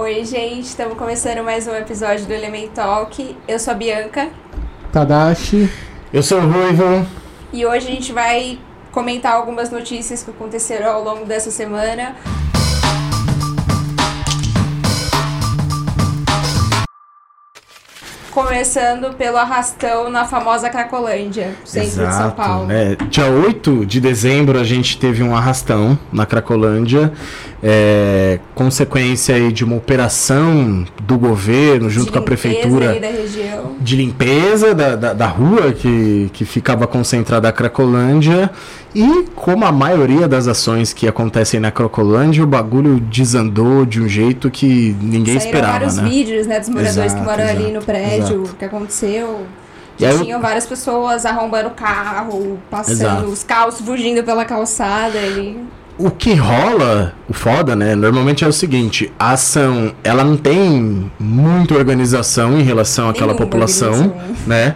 Oi, gente, estamos começando mais um episódio do Element Talk. Eu sou a Bianca Tadashi. Eu sou o Ruivo. e hoje a gente vai comentar algumas notícias que aconteceram ao longo dessa semana. Começando pelo arrastão na famosa Cracolândia, centro de São Paulo. né? Dia 8 de dezembro a gente teve um arrastão na Cracolândia, é, consequência aí de uma operação do governo junto com a região. de limpeza da, da, da rua que, que ficava concentrada a Cracolândia. E como a maioria das ações que acontecem na Cracolândia, o bagulho desandou de um jeito que ninguém Saíram esperava, vários né? vídeos, né, dos moradores que Exato, moram ali exato, no prédio, o que aconteceu. E eu- Tinham várias pessoas arrombando o carro, passando Exato. os carros fugindo pela calçada ali. O que rola, o foda, né? Normalmente é o seguinte: a ação, ela não tem muita organização em relação àquela Nenhuma população, né?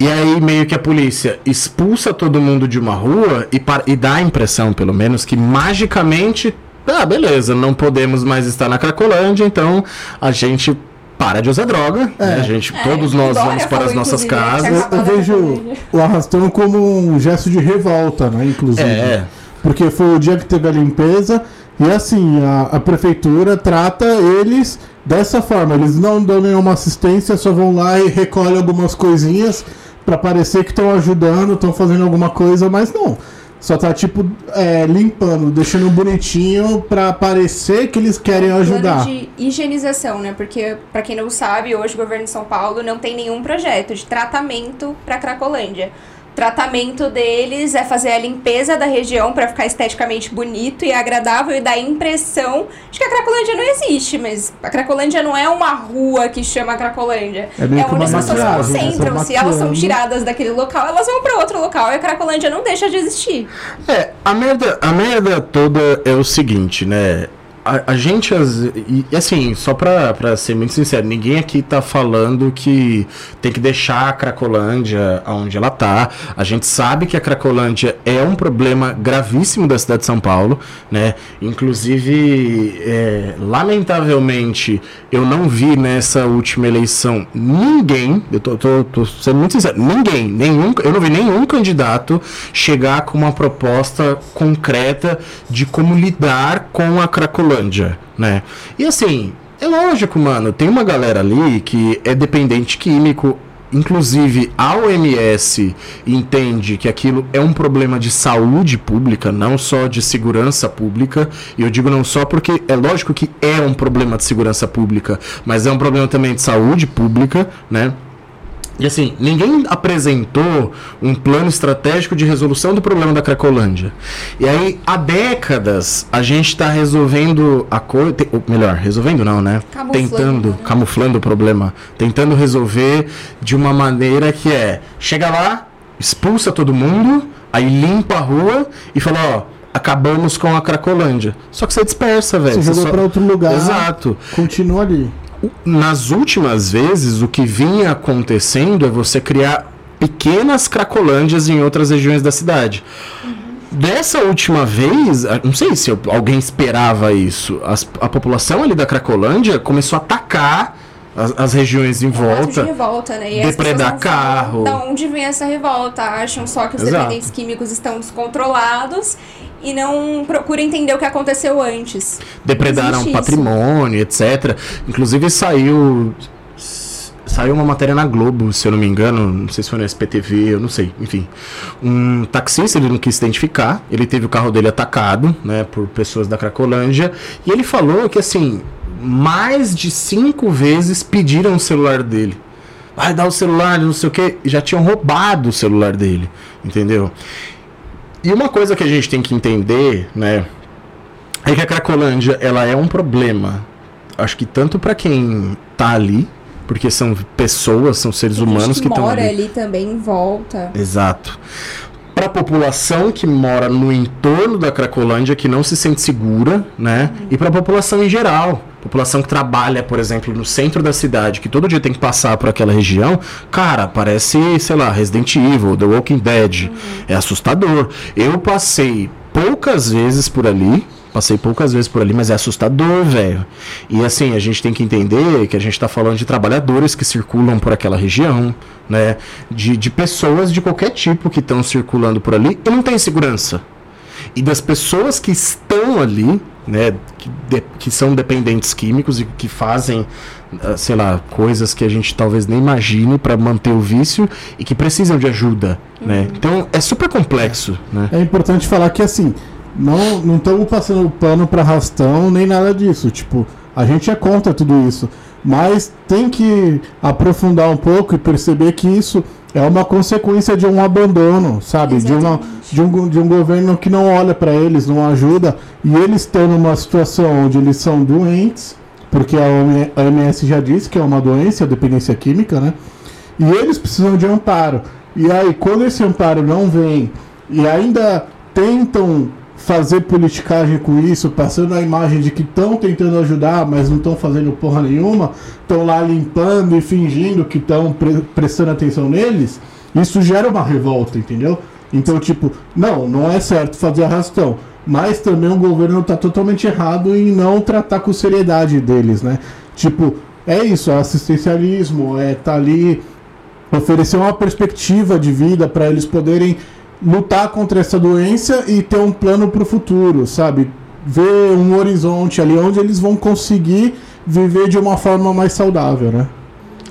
E aí meio que a polícia expulsa todo mundo de uma rua e, e dá a impressão, pelo menos, que magicamente, ah, beleza, não podemos mais estar na Cracolândia, então a gente para de usar droga, né? A gente, É, todos nós vamos para as nossas casas. Eu da vejo o arrastão como um gesto de revolta, né? Inclusive. É. Porque foi o dia que teve a limpeza e assim, a, a prefeitura trata eles dessa forma. Eles não dão nenhuma assistência, só vão lá e recolhem algumas coisinhas pra parecer que estão ajudando, estão fazendo alguma coisa, mas não. Só tá tipo é, limpando, deixando bonitinho pra parecer que eles querem ajudar. Plano de higienização, né? Porque, pra quem não sabe, hoje o governo de São Paulo não tem nenhum projeto de tratamento pra Cracolândia. O tratamento deles é fazer a limpeza da região pra ficar esteticamente bonito e agradável e dar a impressão de que a Cracolândia não existe, mas a Cracolândia não é uma rua que chama Cracolândia. É que onde uma as pessoas se né? concentram. Tão Se elas são tiradas daquele local, elas vão pra outro local e a Cracolândia não deixa de existir. É, a merda, a merda toda é o seguinte, né? A, a gente, as- e, assim, só pra ser muito sincero, ninguém aqui tá falando que tem que deixar a Cracolândia onde ela tá. A gente sabe que a Cracolândia é um problema gravíssimo da cidade de São Paulo, né? Inclusive, é, lamentavelmente, eu não vi nessa última eleição ninguém, eu tô, tô- tô sendo muito sincero, ninguém, nenhum, eu não vi nenhum candidato chegar com uma proposta concreta de como lidar com a Cracolândia, né? E assim, é lógico, mano, tem uma galera ali que é dependente químico, Inclusive, a OMS entende que aquilo é um problema de saúde pública, não só de segurança pública. E eu digo não só porque é lógico que é um problema de segurança pública, mas é um problema também de saúde pública, né? E assim, ninguém apresentou um plano estratégico de resolução do problema da Cracolândia. E aí, há décadas, a gente está resolvendo a coisa. Melhor, resolvendo não, né? Camuflando, Tentando, né? camuflando o problema. Tentando resolver de uma maneira que é: chega lá, expulsa todo mundo, aí limpa a rua e fala: ó. Acabamos com a Cracolândia. Só que você dispersa, velho. Você Você jogou só- pra outro lugar. Exato. Continua ali. Nas últimas vezes, o que vinha acontecendo é você criar pequenas cracolândias em outras regiões da cidade. Dessa última vez, não sei se alguém esperava isso. as- a população ali da Cracolândia começou a atacar as, as regiões em É um ato de volta. revolta, né? E depredar carro. Da onde vem essa revolta? Acham só que os Exato. dependentes químicos estão descontrolados e não procuram entender o que aconteceu antes. depredaram isso. patrimônio, etc. Inclusive saiu saiu uma matéria na Globo, se eu não me engano, não sei se foi no SPTV, eu não sei, enfim. Um taxista, ele não quis se identificar, ele teve o carro dele atacado, né, por pessoas da Cracolândia, e ele falou que assim, mais de cinco vezes pediram o celular dele. Vai dar o celular, não sei o que, já tinham roubado o celular dele, entendeu? E uma coisa que a gente tem que entender, né, é que a Cracolândia, ela é um problema. Acho que tanto pra quem tá ali, porque são pessoas, são seres humanos que estão mora ali. ali também em volta. Exato. Para a população que mora no entorno da Cracolândia, que não se sente segura, né? E para a população em geral. População que trabalha, por exemplo, no centro da cidade, que todo dia tem que passar por aquela região, cara, parece, sei lá, Resident Evil, The Walking Dead. É assustador. Eu passei poucas vezes por ali, Passei poucas vezes por ali, mas é assustador, velho. E assim, a gente tem que entender que a gente está falando de trabalhadores que circulam por aquela região, né? De, de pessoas de qualquer tipo que estão circulando por ali e não tem segurança. E das pessoas que estão ali, né? Que, de, que são dependentes químicos e que fazem, ah, sei lá, coisas que a gente talvez nem imagine para manter o vício e que precisam de ajuda, né? Uhum. Então é super complexo, né? É importante falar que assim, não não estamos passando pano para arrastão nem nada disso. Tipo, a gente é contra tudo isso, mas tem que aprofundar um pouco e perceber que isso é uma consequência de um abandono, sabe? De, uma, de, um, de um governo que não olha para eles, não ajuda, e eles estão numa situação onde eles são doentes, porque a OM- a OMS já disse que é uma doença, a dependência química, né? E eles precisam de amparo. E aí, quando esse amparo não vem e ainda tentam fazer politicagem com isso, passando a imagem de que estão tentando ajudar, mas não estão fazendo porra nenhuma, estão lá limpando e fingindo que estão pre- prestando atenção neles, isso gera uma revolta, entendeu? Então, tipo, não, não é certo fazer arrastão. Mas também o governo está totalmente errado em não tratar com seriedade deles, né? Tipo, é isso, é assistencialismo, é tá ali oferecer uma perspectiva de vida para eles poderem lutar contra essa doença e ter um plano para o futuro, sabe? Ver um horizonte ali onde eles vão conseguir viver de uma forma mais saudável, né?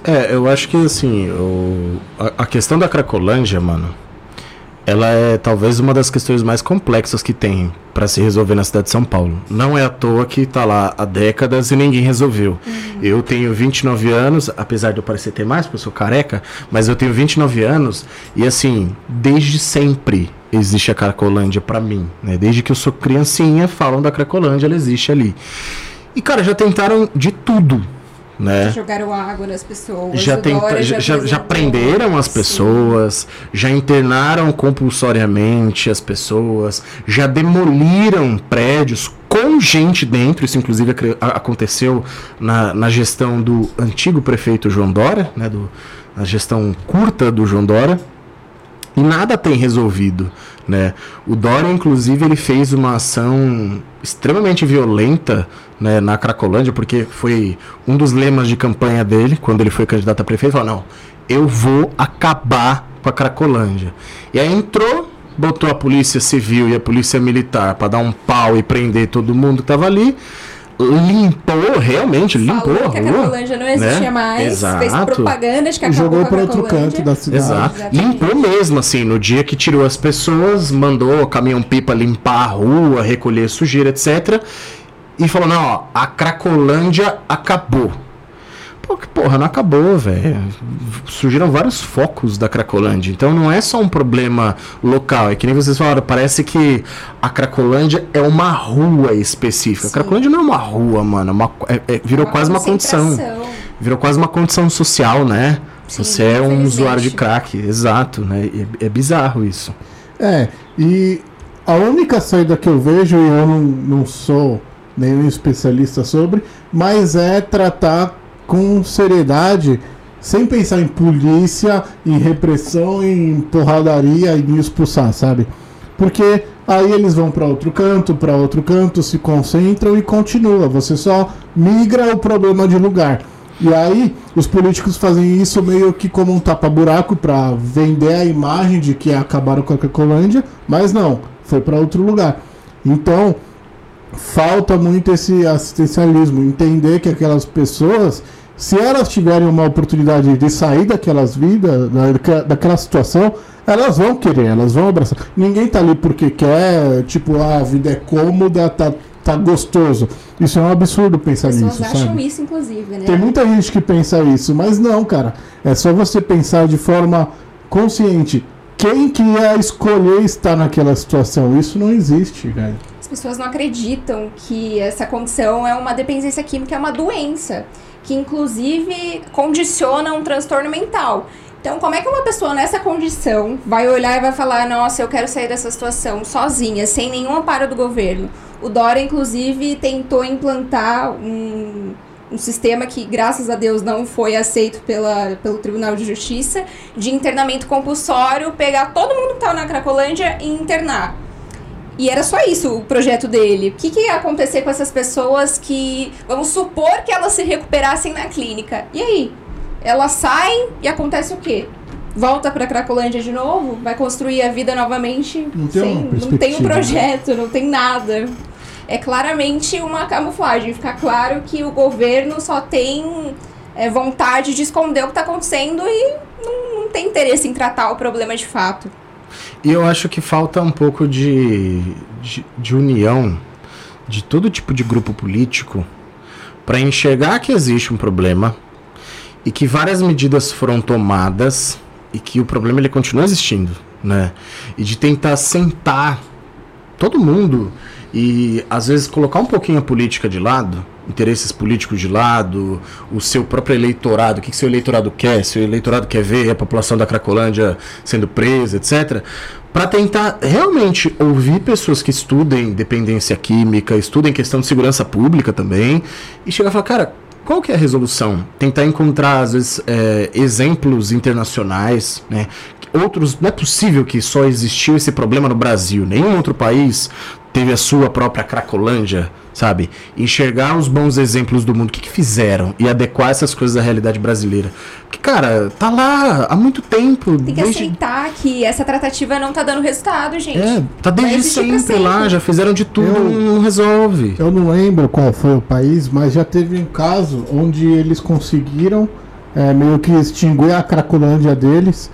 É, eu acho que assim, o, a, questão da Cracolândia, mano, ela é talvez uma das questões mais complexas que tem pra se resolver na cidade de São Paulo. Não é à toa que tá lá há décadas e ninguém resolveu. Eu tenho 29 anos, apesar de eu parecer ter mais, porque eu sou careca, mas eu tenho 29 anos e assim, desde sempre existe a Cracolândia pra mim, né? Desde que eu sou criancinha, falam da Cracolândia, ela existe ali. E cara, já tentaram de tudo, né? Jogaram água nas pessoas. já, tenta- já, já, já prenderam as Sim. pessoas, já internaram compulsoriamente as pessoas, já demoliram prédios com gente dentro. Isso, inclusive, aconteceu na, na gestão do antigo prefeito João Dória, né, do, na gestão curta do João Dória. E nada tem resolvido, né? O Dória, inclusive, ele fez uma ação extremamente violenta né, na Cracolândia, porque foi um dos lemas de campanha dele, quando ele foi candidato a prefeito, falou, não, eu vou acabar com a Cracolândia. E aí entrou, botou a polícia civil e a polícia militar para dar um pau e prender todo mundo que tava ali, limpou, realmente, limpou Falou que a rua. Cracolândia não existia né? mais. Fez Exato. propaganda de que acabou jogou para outro canto da cidade. Exato. Exatamente. Limpou mesmo, assim, no dia que tirou as pessoas, mandou o caminhão-pipa limpar a rua, recolher sujeira, etc. E falou, não, ó, a Cracolândia acabou. Pô, que porra, não acabou, velho. Surgiram vários focos da Cracolândia. Então não é só um problema local. É que nem vocês falaram, parece que a Cracolândia é uma rua específica. A Sim. Cracolândia não é uma rua, mano. é uma- é- é- virou Uma quase uma condição. Virou quase uma condição social, né? Sim, Você é um usuário de crack, exato, né? É, é bizarro isso. É, e a única saída que eu vejo, e eu não, não sou nenhum especialista sobre, mas é tratar com seriedade, sem pensar em polícia, em repressão, em porradaria, em expulsar, sabe? Porque aí eles vão para outro canto, para outro canto, se concentram e continua. Você só migra o problema de lugar. E aí os políticos fazem isso meio que como um tapa-buraco para vender a imagem de que acabaram com a Cracolândia, mas não, foi para outro lugar. Então, falta muito esse assistencialismo, entender que aquelas pessoas, se elas tiverem uma oportunidade de sair daquelas vidas, daquela, daquela situação, elas vão querer, elas vão abraçar. Ninguém tá ali porque quer, tipo, ah, a vida é cômoda, tá, tá gostoso. Isso é um absurdo pensar As pessoas nisso, acham sabe? isso, inclusive, né? Tem muita gente que pensa isso, mas não, cara. É só você pensar de forma consciente. Quem que ia escolher estar naquela situação? Isso não existe, velho. As pessoas não acreditam que essa condição é uma dependência química, é uma doença, que inclusive condiciona um transtorno mental. Então, como é que uma pessoa nessa condição vai olhar e vai falar: Nossa, eu quero sair dessa situação sozinha, sem nenhum amparo do governo? O Dória, inclusive, tentou implantar um, um sistema que, graças a Deus, não foi aceito pela, pelo Tribunal de Justiça de internamento compulsório, pegar todo mundo que estava na Cracolândia e internar. E era só isso o projeto dele. O que, que ia acontecer com essas pessoas que. Vamos supor que elas se recuperassem na clínica. E aí? Elas saem e acontece o quê? Volta pra Cracolândia de novo? Vai construir a vida novamente? Não tem sem, não tem um né? projeto, não tem nada. É claramente uma camuflagem. Fica claro que o governo só tem é, vontade de esconder o que está acontecendo e não, não tem interesse em tratar o problema de fato. E eu acho que falta um pouco de, de, de união de todo tipo de grupo político para enxergar que existe um problema e que várias medidas foram tomadas e que o problema ele continua existindo, né? E de tentar sentar todo mundo e às vezes colocar um pouquinho a política de lado, interesses políticos de lado, o seu próprio eleitorado, o que, que seu eleitorado quer, se o eleitorado quer ver a população da Cracolândia sendo presa, etc. Para tentar realmente ouvir pessoas que estudem dependência química, estudem questão de segurança pública também, e chegar e falar, cara, qual que é a resolução? Tentar encontrar, às vezes, é, exemplos internacionais, né? Outros, não é possível que só existiu esse problema no Brasil. Nenhum outro país teve a sua própria Cracolândia, sabe? Enxergar os bons exemplos do mundo, o que, que fizeram e adequar essas coisas à realidade brasileira. Porque, cara, tá lá há muito tempo. Tem que desde... aceitar que essa tratativa não tá dando resultado, gente. É, tá desde pra sempre lá, sempre. já fizeram de tudo, Eu- não resolve. Eu não lembro qual foi o país, mas já teve um caso onde eles conseguiram é, meio que extinguir a cracolândia deles.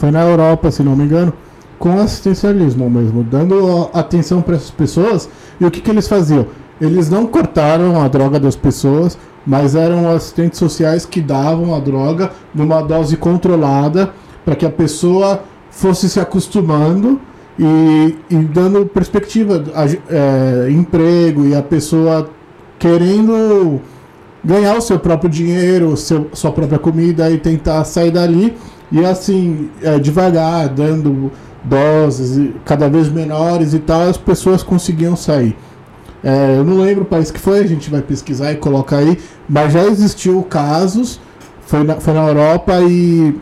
Foi na Europa, se não me engano, com assistencialismo mesmo, dando atenção para essas pessoas. E o que, que eles faziam? Eles não cortaram a droga das pessoas, mas eram assistentes sociais que davam a droga numa dose controlada para que a pessoa fosse se acostumando e, e dando perspectiva, é, emprego e a pessoa querendo ganhar o seu próprio dinheiro, seu, sua própria comida e tentar sair dali e assim, é, devagar, dando doses cada vez menores e tal, as pessoas conseguiam sair. É, eu não lembro o país que foi, a gente vai pesquisar e colocar aí, mas já existiu casos, foi na, foi na Europa e,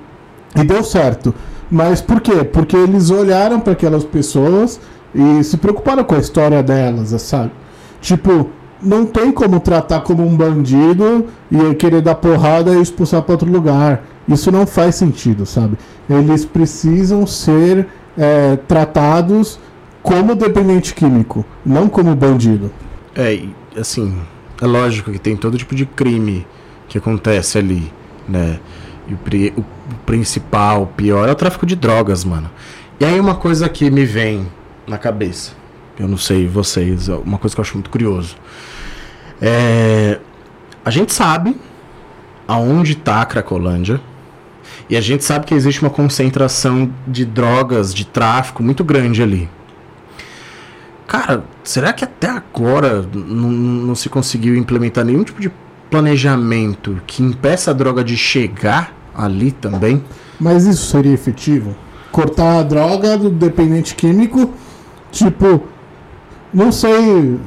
e deu certo. Mas por quê? Porque eles olharam para aquelas pessoas e se preocuparam com a história delas, sabe? Tipo, não tem como tratar como um bandido e querer dar porrada e expulsar para outro lugar. Isso não faz sentido, sabe? Eles precisam ser é, tratados como dependente químico, não como bandido. É, assim, é lógico que tem todo tipo de crime que acontece ali, né? E o, o principal, o pior é o tráfico de drogas, mano. E aí uma coisa que me vem na cabeça, eu não sei vocês, é uma coisa que eu acho muito curioso. É, a gente sabe aonde tá a Cracolândia. E a gente sabe que existe uma concentração de drogas, de tráfico muito grande ali. Cara, será que até agora não, se conseguiu implementar nenhum tipo de planejamento que impeça a droga de chegar ali também? Mas isso seria efetivo? Cortar a droga do dependente químico, tipo, não sei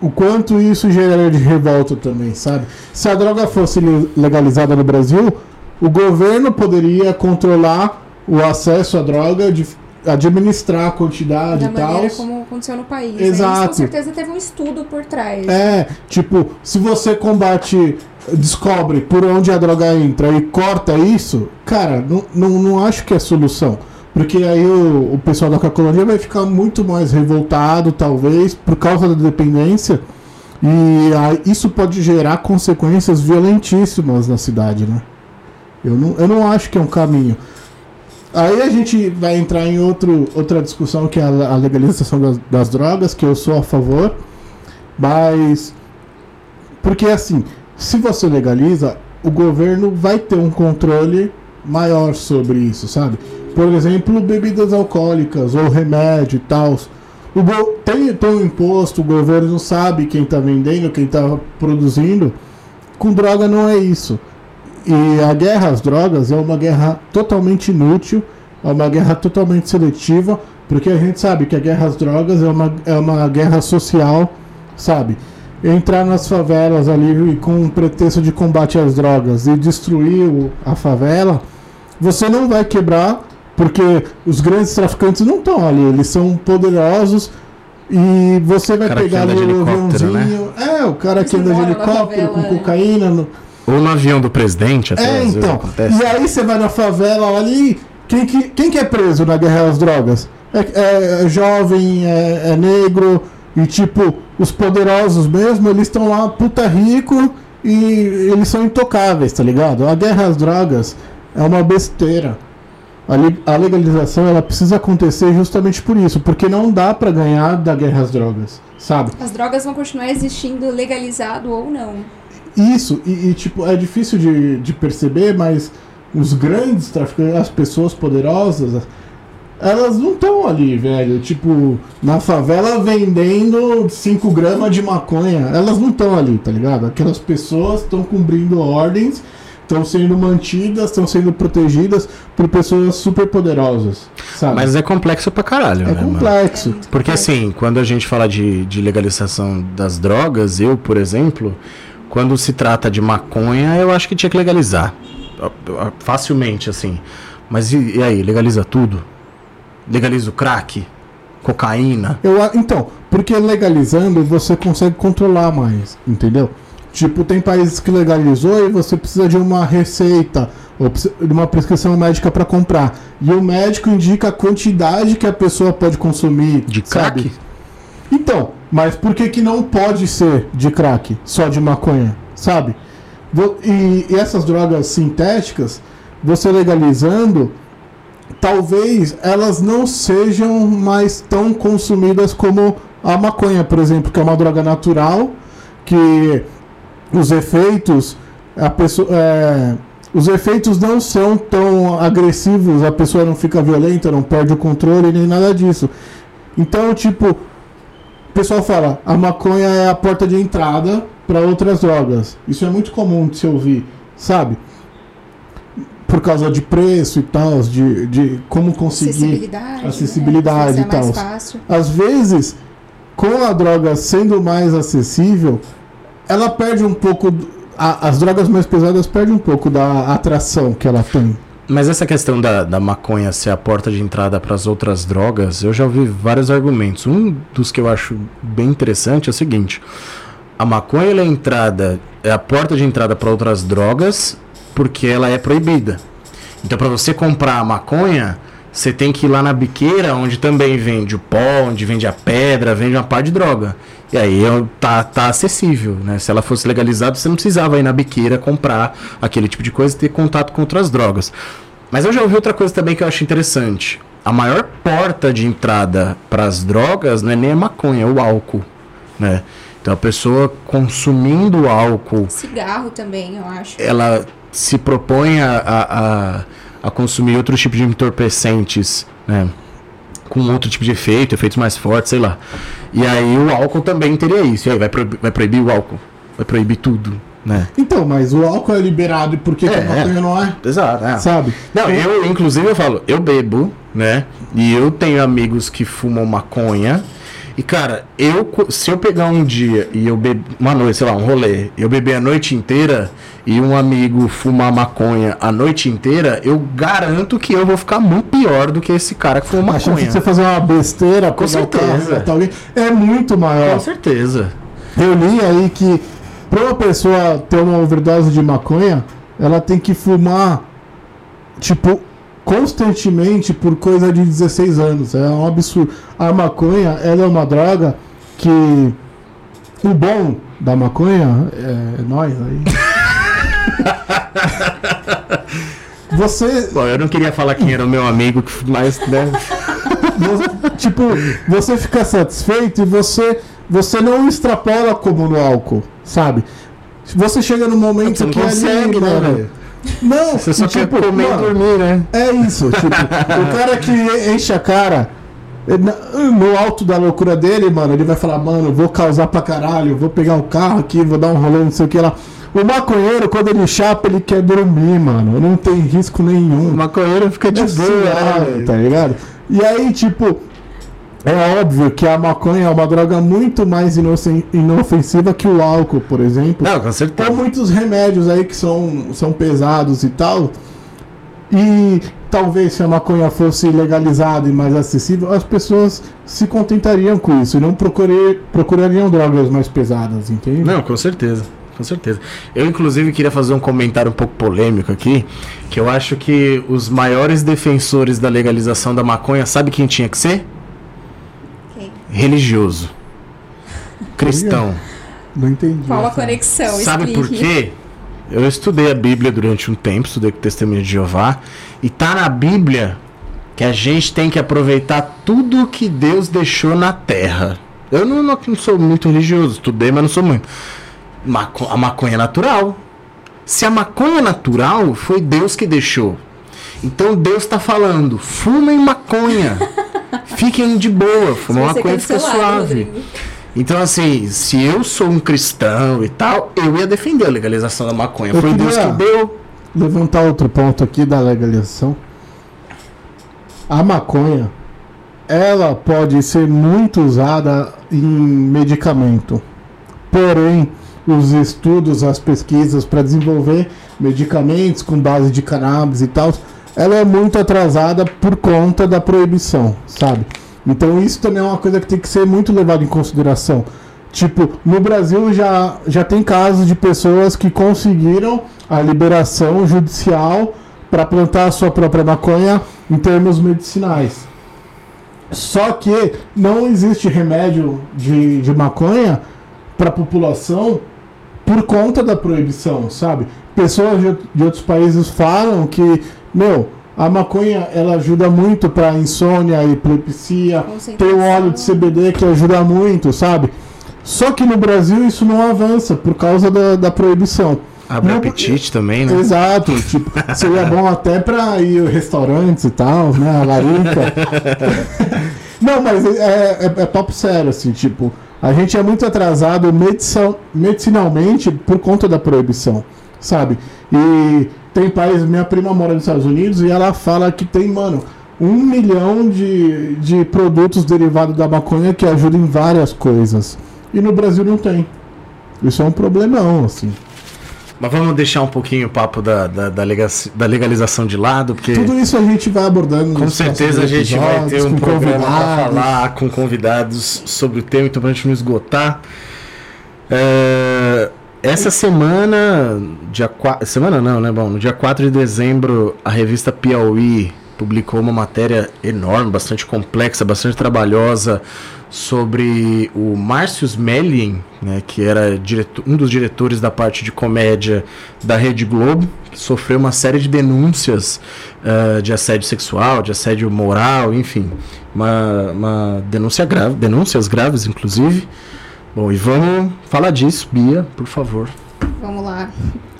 o quanto isso geraria de revolta também, sabe? Se a droga fosse le- legalizada no Brasil, o governo poderia controlar o acesso à droga, de administrar a quantidade Da e tal. maneira como aconteceu no país. né? Exato. Isso com certeza teve um estudo por trás. É, tipo, se você combate, descobre por onde a droga entra e corta isso, cara, não, não, não acho que é solução. Porque aí o, o pessoal da Cracolândia vai ficar muito mais revoltado, talvez, por causa da dependência. E aí, isso pode gerar consequências violentíssimas na cidade, né? Eu não, eu não acho que é um caminho. Aí a gente vai entrar em outro, outra discussão que é a legalização das, das drogas, que eu sou a favor. Mas. Porque assim, se você legaliza, o governo vai ter um controle maior sobre isso, sabe? Por exemplo, bebidas alcoólicas ou remédio e tal. Tem, tem um imposto, o governo sabe quem está vendendo, quem está produzindo. Com droga não é isso. E a guerra às drogas é uma guerra totalmente inútil, é uma guerra totalmente seletiva, porque a gente sabe que a guerra às drogas é uma, é uma guerra social, sabe? Entrar nas favelas ali e com o pretexto de combate às drogas e destruir o- a favela, você não vai quebrar, porque os grandes traficantes não estão ali, eles são poderosos, E você vai pegar ali o helicóptero, né? aviãozinho. É, o cara que anda de helicóptero com favela, né? cocaína. no- Ou no avião do presidente, até É, então. E aí você vai na favela, olha ali. Quem que, quem que é preso na guerra às drogas? É, é- é jovem, é, é negro. E tipo, os poderosos mesmo, eles estão lá puta rico e eles são intocáveis, tá ligado? A guerra às drogas é uma besteira. A, le- a legalização ela precisa acontecer justamente por isso, porque não dá pra ganhar da guerra às drogas, sabe? As drogas vão continuar existindo legalizado ou não. Isso, e, e, tipo, é difícil de, de perceber, mas os grandes traficantes, as pessoas poderosas, elas não estão ali, velho. Tipo, na favela vendendo 5 gramas de maconha. Elas não estão ali, tá ligado? Aquelas pessoas estão cumprindo ordens, estão sendo mantidas, estão sendo protegidas por pessoas super poderosas, sabe? Mas é complexo pra caralho, é né, mano? complexo. muito Porque assim, quando a gente fala de, de legalização das drogas, eu, por exemplo, quando se trata de maconha, eu acho que tinha que legalizar. Ah, ah, Facilmente, assim. Mas e, e aí, legaliza tudo? Legaliza o crack? Cocaína? Eu, então, porque legalizando você consegue controlar mais, entendeu? Tipo, tem países que legalizou e você precisa de uma receita ou de uma prescrição médica para comprar. E o médico indica a quantidade que a pessoa pode consumir. De sabe? Então, mas por que, que não pode ser de crack, só de maconha, sabe? E, e essas drogas sintéticas, você legalizando, talvez elas não sejam mais tão consumidas como a maconha, por exemplo, que é uma droga natural, que os efeitos, a pessoa, é, os efeitos não são tão agressivos, a pessoa não fica violenta, não perde o controle nem nada disso. Então, tipo, o pessoal fala, a maconha é a porta de entrada para outras drogas. Isso é muito comum de se ouvir, sabe? Por causa de preço e tal, de, de como conseguir. Acessibilidade. acessibilidade né? e tal. É. Às vezes, com a droga sendo mais acessível, ela perde um pouco. a- as drogas mais pesadas perdem um pouco da atração que ela tem. Mas essa questão da, da maconha ser a porta de entrada para as outras drogas, eu já ouvi vários argumentos. Um dos que eu acho bem interessante é o seguinte: a maconha é a entrada, é a porta de entrada para outras drogas, porque ela é proibida. Então, para você comprar a maconha, você tem que ir lá na biqueira, onde também vende o pó, onde vende a pedra, vende uma par de droga. E aí é- tá, tá acessível, né? Se ela fosse legalizada, você não precisava ir na biqueira comprar aquele tipo de coisa e ter contato com outras drogas. Mas eu já ouvi outra coisa também que eu acho interessante. A maior porta de entrada para as drogas não é nem a maconha, é o álcool, né? Então a pessoa consumindo álcool Cigarro também, eu acho. ela se propõe a, a, a, a consumir outros tipos de entorpecentes, né? Com outro tipo de efeito, efeitos mais fortes, sei lá. E aí o álcool também teria isso. E aí vai proibir, vai proibir o álcool? Vai proibir tudo, né? Então, mas o álcool é liberado e por que, que É, a maconha não é? Exato, é. Sabe? Não, eu, inclusive, eu falo, eu bebo, né? E eu tenho amigos que fumam maconha. E, cara, eu, se eu pegar um dia e eu beber, uma noite, sei lá, um rolê, eu beber a noite inteira e um amigo fumar maconha a noite inteira, eu garanto que eu vou ficar muito pior do que esse cara que fuma A chance maconha. de você fazer uma besteira, Com carro, certeza. matar alguém, é muito maior. Com certeza. Eu li aí que pra uma pessoa ter uma overdose de maconha, ela tem que fumar, tipo, constantemente por coisa de 16 anos. É um absurdo. A maconha, ela é uma droga que. O bom da maconha é nós aí. Você, Bom, eu não queria falar quem era o meu amigo, mas, né? Tipo, você fica satisfeito e você, você não extrapola como no álcool, sabe? Você chega no momento Você que consegue, ali, né, velho? Não, Você só e, quer tipo, comer mano, e dormir, né? É isso, tipo, o cara que enche a cara na- no alto da loucura dele, mano, ele vai falar, mano, vou causar pra caralho, vou pegar o carro aqui, vou dar um rolê, não sei o que lá. O maconheiro, quando ele chapa, ele quer dormir, mano. Não tem risco nenhum. O maconheiro fica de É boa, né? tá ligado? E aí, tipo, é óbvio que a maconha é uma droga muito mais inofensiva que o álcool, por exemplo. Não, com certeza. Tem muitos remédios aí que são, são pesados e tal. E talvez se a maconha fosse legalizada e mais acessível, as pessoas se contentariam com isso e não procurariam drogas mais pesadas, entende? Não, com certeza. Com certeza. Eu, inclusive, queria fazer um comentário um pouco polêmico aqui, que eu acho que os maiores defensores da legalização da maconha, sabe quem tinha que ser? Religioso. Cristão. Não entendi. Qual a conexão? Sabe por Explique. quê? Eu estudei a Bíblia durante um tempo, estudei com o Testemunho de Jeová, e tá na Bíblia que a gente tem que aproveitar tudo que Deus deixou na terra. Eu não, não- não sou muito religioso, estudei, mas não sou muito. Maco- a maconha é natural. Se a maconha é natural, foi Deus que deixou. Então Deus tá falando, fumem maconha. Fiquem de boa, fumar ser maconha fica cancelado, suave. Rodrigo. Então, assim, se eu sou um cristão e tal, eu ia defender a legalização da maconha. Eu Foi Deus que deu. levantar outro ponto aqui da legalização. A maconha, ela pode ser muito usada em medicamento. Porém, os estudos, as pesquisas para desenvolver medicamentos com base de cannabis e tal, ela é muito atrasada por conta da proibição, sabe? Então isso também é uma coisa que tem que ser muito levado em consideração. Tipo, no Brasil já, já tem casos de pessoas que conseguiram a liberação judicial para plantar a sua própria maconha em termos medicinais. Só que não existe remédio de, de maconha para a população por conta da proibição, sabe? Pessoas de, de outros países falam que, meu, a maconha ela ajuda muito para insônia, epilepsia, tem o óleo de CBD que ajuda muito, sabe? Só que no Brasil isso não avança por causa da, da proibição. Abre Não, apetite também, né? Exato, tipo, seria bom até pra ir em restaurantes e tal, né? A larica. Não, mas é, é, é papo sério, assim, tipo, a gente é muito atrasado medicinalmente por conta da proibição, sabe? E tem país, minha prima mora nos Estados Unidos e ela fala que tem, mano, um milhão de, de produtos derivados da maconha que ajudam em várias coisas. E no Brasil não tem. Isso é um problemão, assim. Mas vamos deixar um pouquinho o papo da, da, da lega- da legalização de lado, porque Tudo isso a gente vai abordando. com certeza a gente vai ter um programa convidados. falar com convidados sobre o tema, então pra gente não esgotar. É, essa semana, dia 4, semana não, né? Bom, no dia 4 de dezembro, a revista Piauí publicou uma matéria enorme, bastante complexa, bastante trabalhosa sobre o Márcios Mellin, né, que era direto- um dos diretores da parte de comédia da Rede Globo, que sofreu uma série de denúncias ah, de assédio sexual, de assédio moral, enfim, uma, uma denúncia grave, denúncias graves, inclusive. Bom, e vamos falar disso, Bia, por favor. Vamos lá.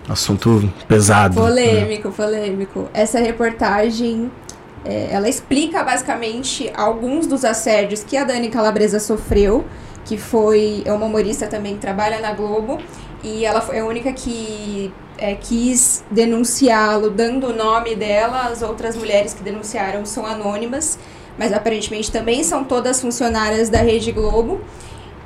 Assunto pesado. né? Polêmico, polêmico. Essa reportagem, é, ela explica basicamente alguns dos assédios que a Dani Calabresa sofreu, que foi é uma humorista também que trabalha na Globo, e ela foi a única que é, quis denunciá-lo, dando o nome dela. As outras mulheres que denunciaram são anônimas, mas aparentemente também são todas funcionárias da Rede Globo.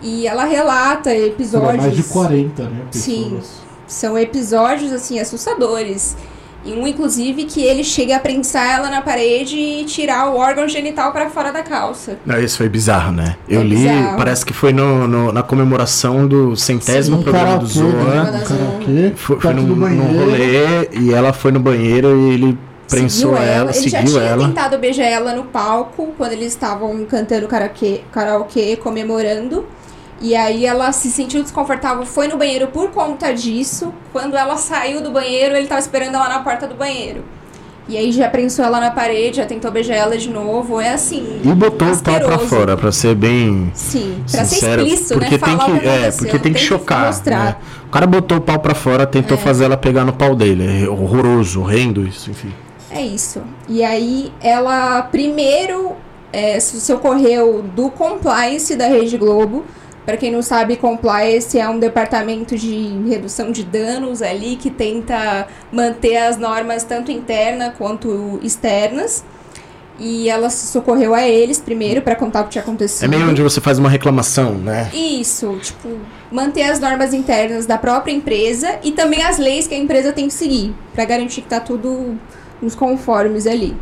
E ela relata Foram episódios. mais de 40, né? Sim. pessoas. São episódios, assim, assustadores. E um, inclusive, que ele chega a prensar ela na parede e tirar o órgão genital pra fora da calça. Não, isso foi bizarro, né? Eu É li, bizarro. parece que foi no, no- na comemoração do centésimo Sim. programa do Zoan. né? Programa da Karaokê, Foi, foi perto num, rolê e ela foi no banheiro e ele prensou ela, Ele já seguiu tinha ela. tentado beijar ela no palco quando eles estavam cantando karaokê, karaokê, comemorando. E aí ela se sentiu desconfortável, foi no banheiro por conta disso. Quando ela saiu do banheiro, ele tava esperando ela na porta do banheiro. E aí já prensou ela na parede, já tentou beijar ela de novo. É assim. E botou o pau pra fora, pra ser bem Sim, pra sincero. ser explícito, porque né? tem Falar que, que é, porque tem que chocar. mostrar. né? O cara botou o pau pra fora, tentou É. fazer ela pegar no pau dele. É horroroso, horrendo isso, enfim. É isso. E aí ela primeiro é, socorreu do compliance da Rede Globo. Para quem não sabe, compliance é um departamento de redução de danos ali que tenta manter as normas tanto internas quanto externas. E ela socorreu a eles primeiro para contar o que tinha acontecido. É meio onde você faz uma reclamação, né? Isso, tipo, manter as normas internas da própria empresa e também as leis que a empresa tem que seguir, pra garantir que tá tudo nos conformes ali.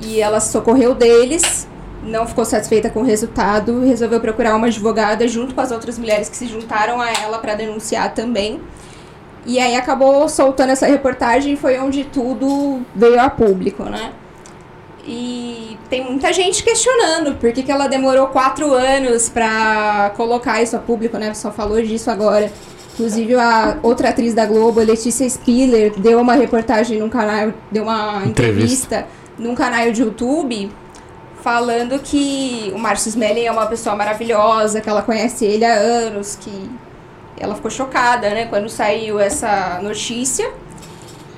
E ela socorreu deles, não ficou satisfeita com o resultado, resolveu procurar uma advogada junto com as outras mulheres que se juntaram a ela para denunciar também. E aí acabou soltando essa reportagem, foi onde tudo veio a público, né? E tem muita gente questionando por que, que ela demorou quatro anos para colocar isso a público, né? Só falou disso agora. Inclusive a outra atriz da Globo, Letícia Spiller, deu uma reportagem num canal, deu uma entrevista, entrevista num canal de YouTube falando que o Márcio Smelling é uma pessoa maravilhosa, que ela conhece ele há anos, que ela ficou chocada, né, quando saiu essa notícia.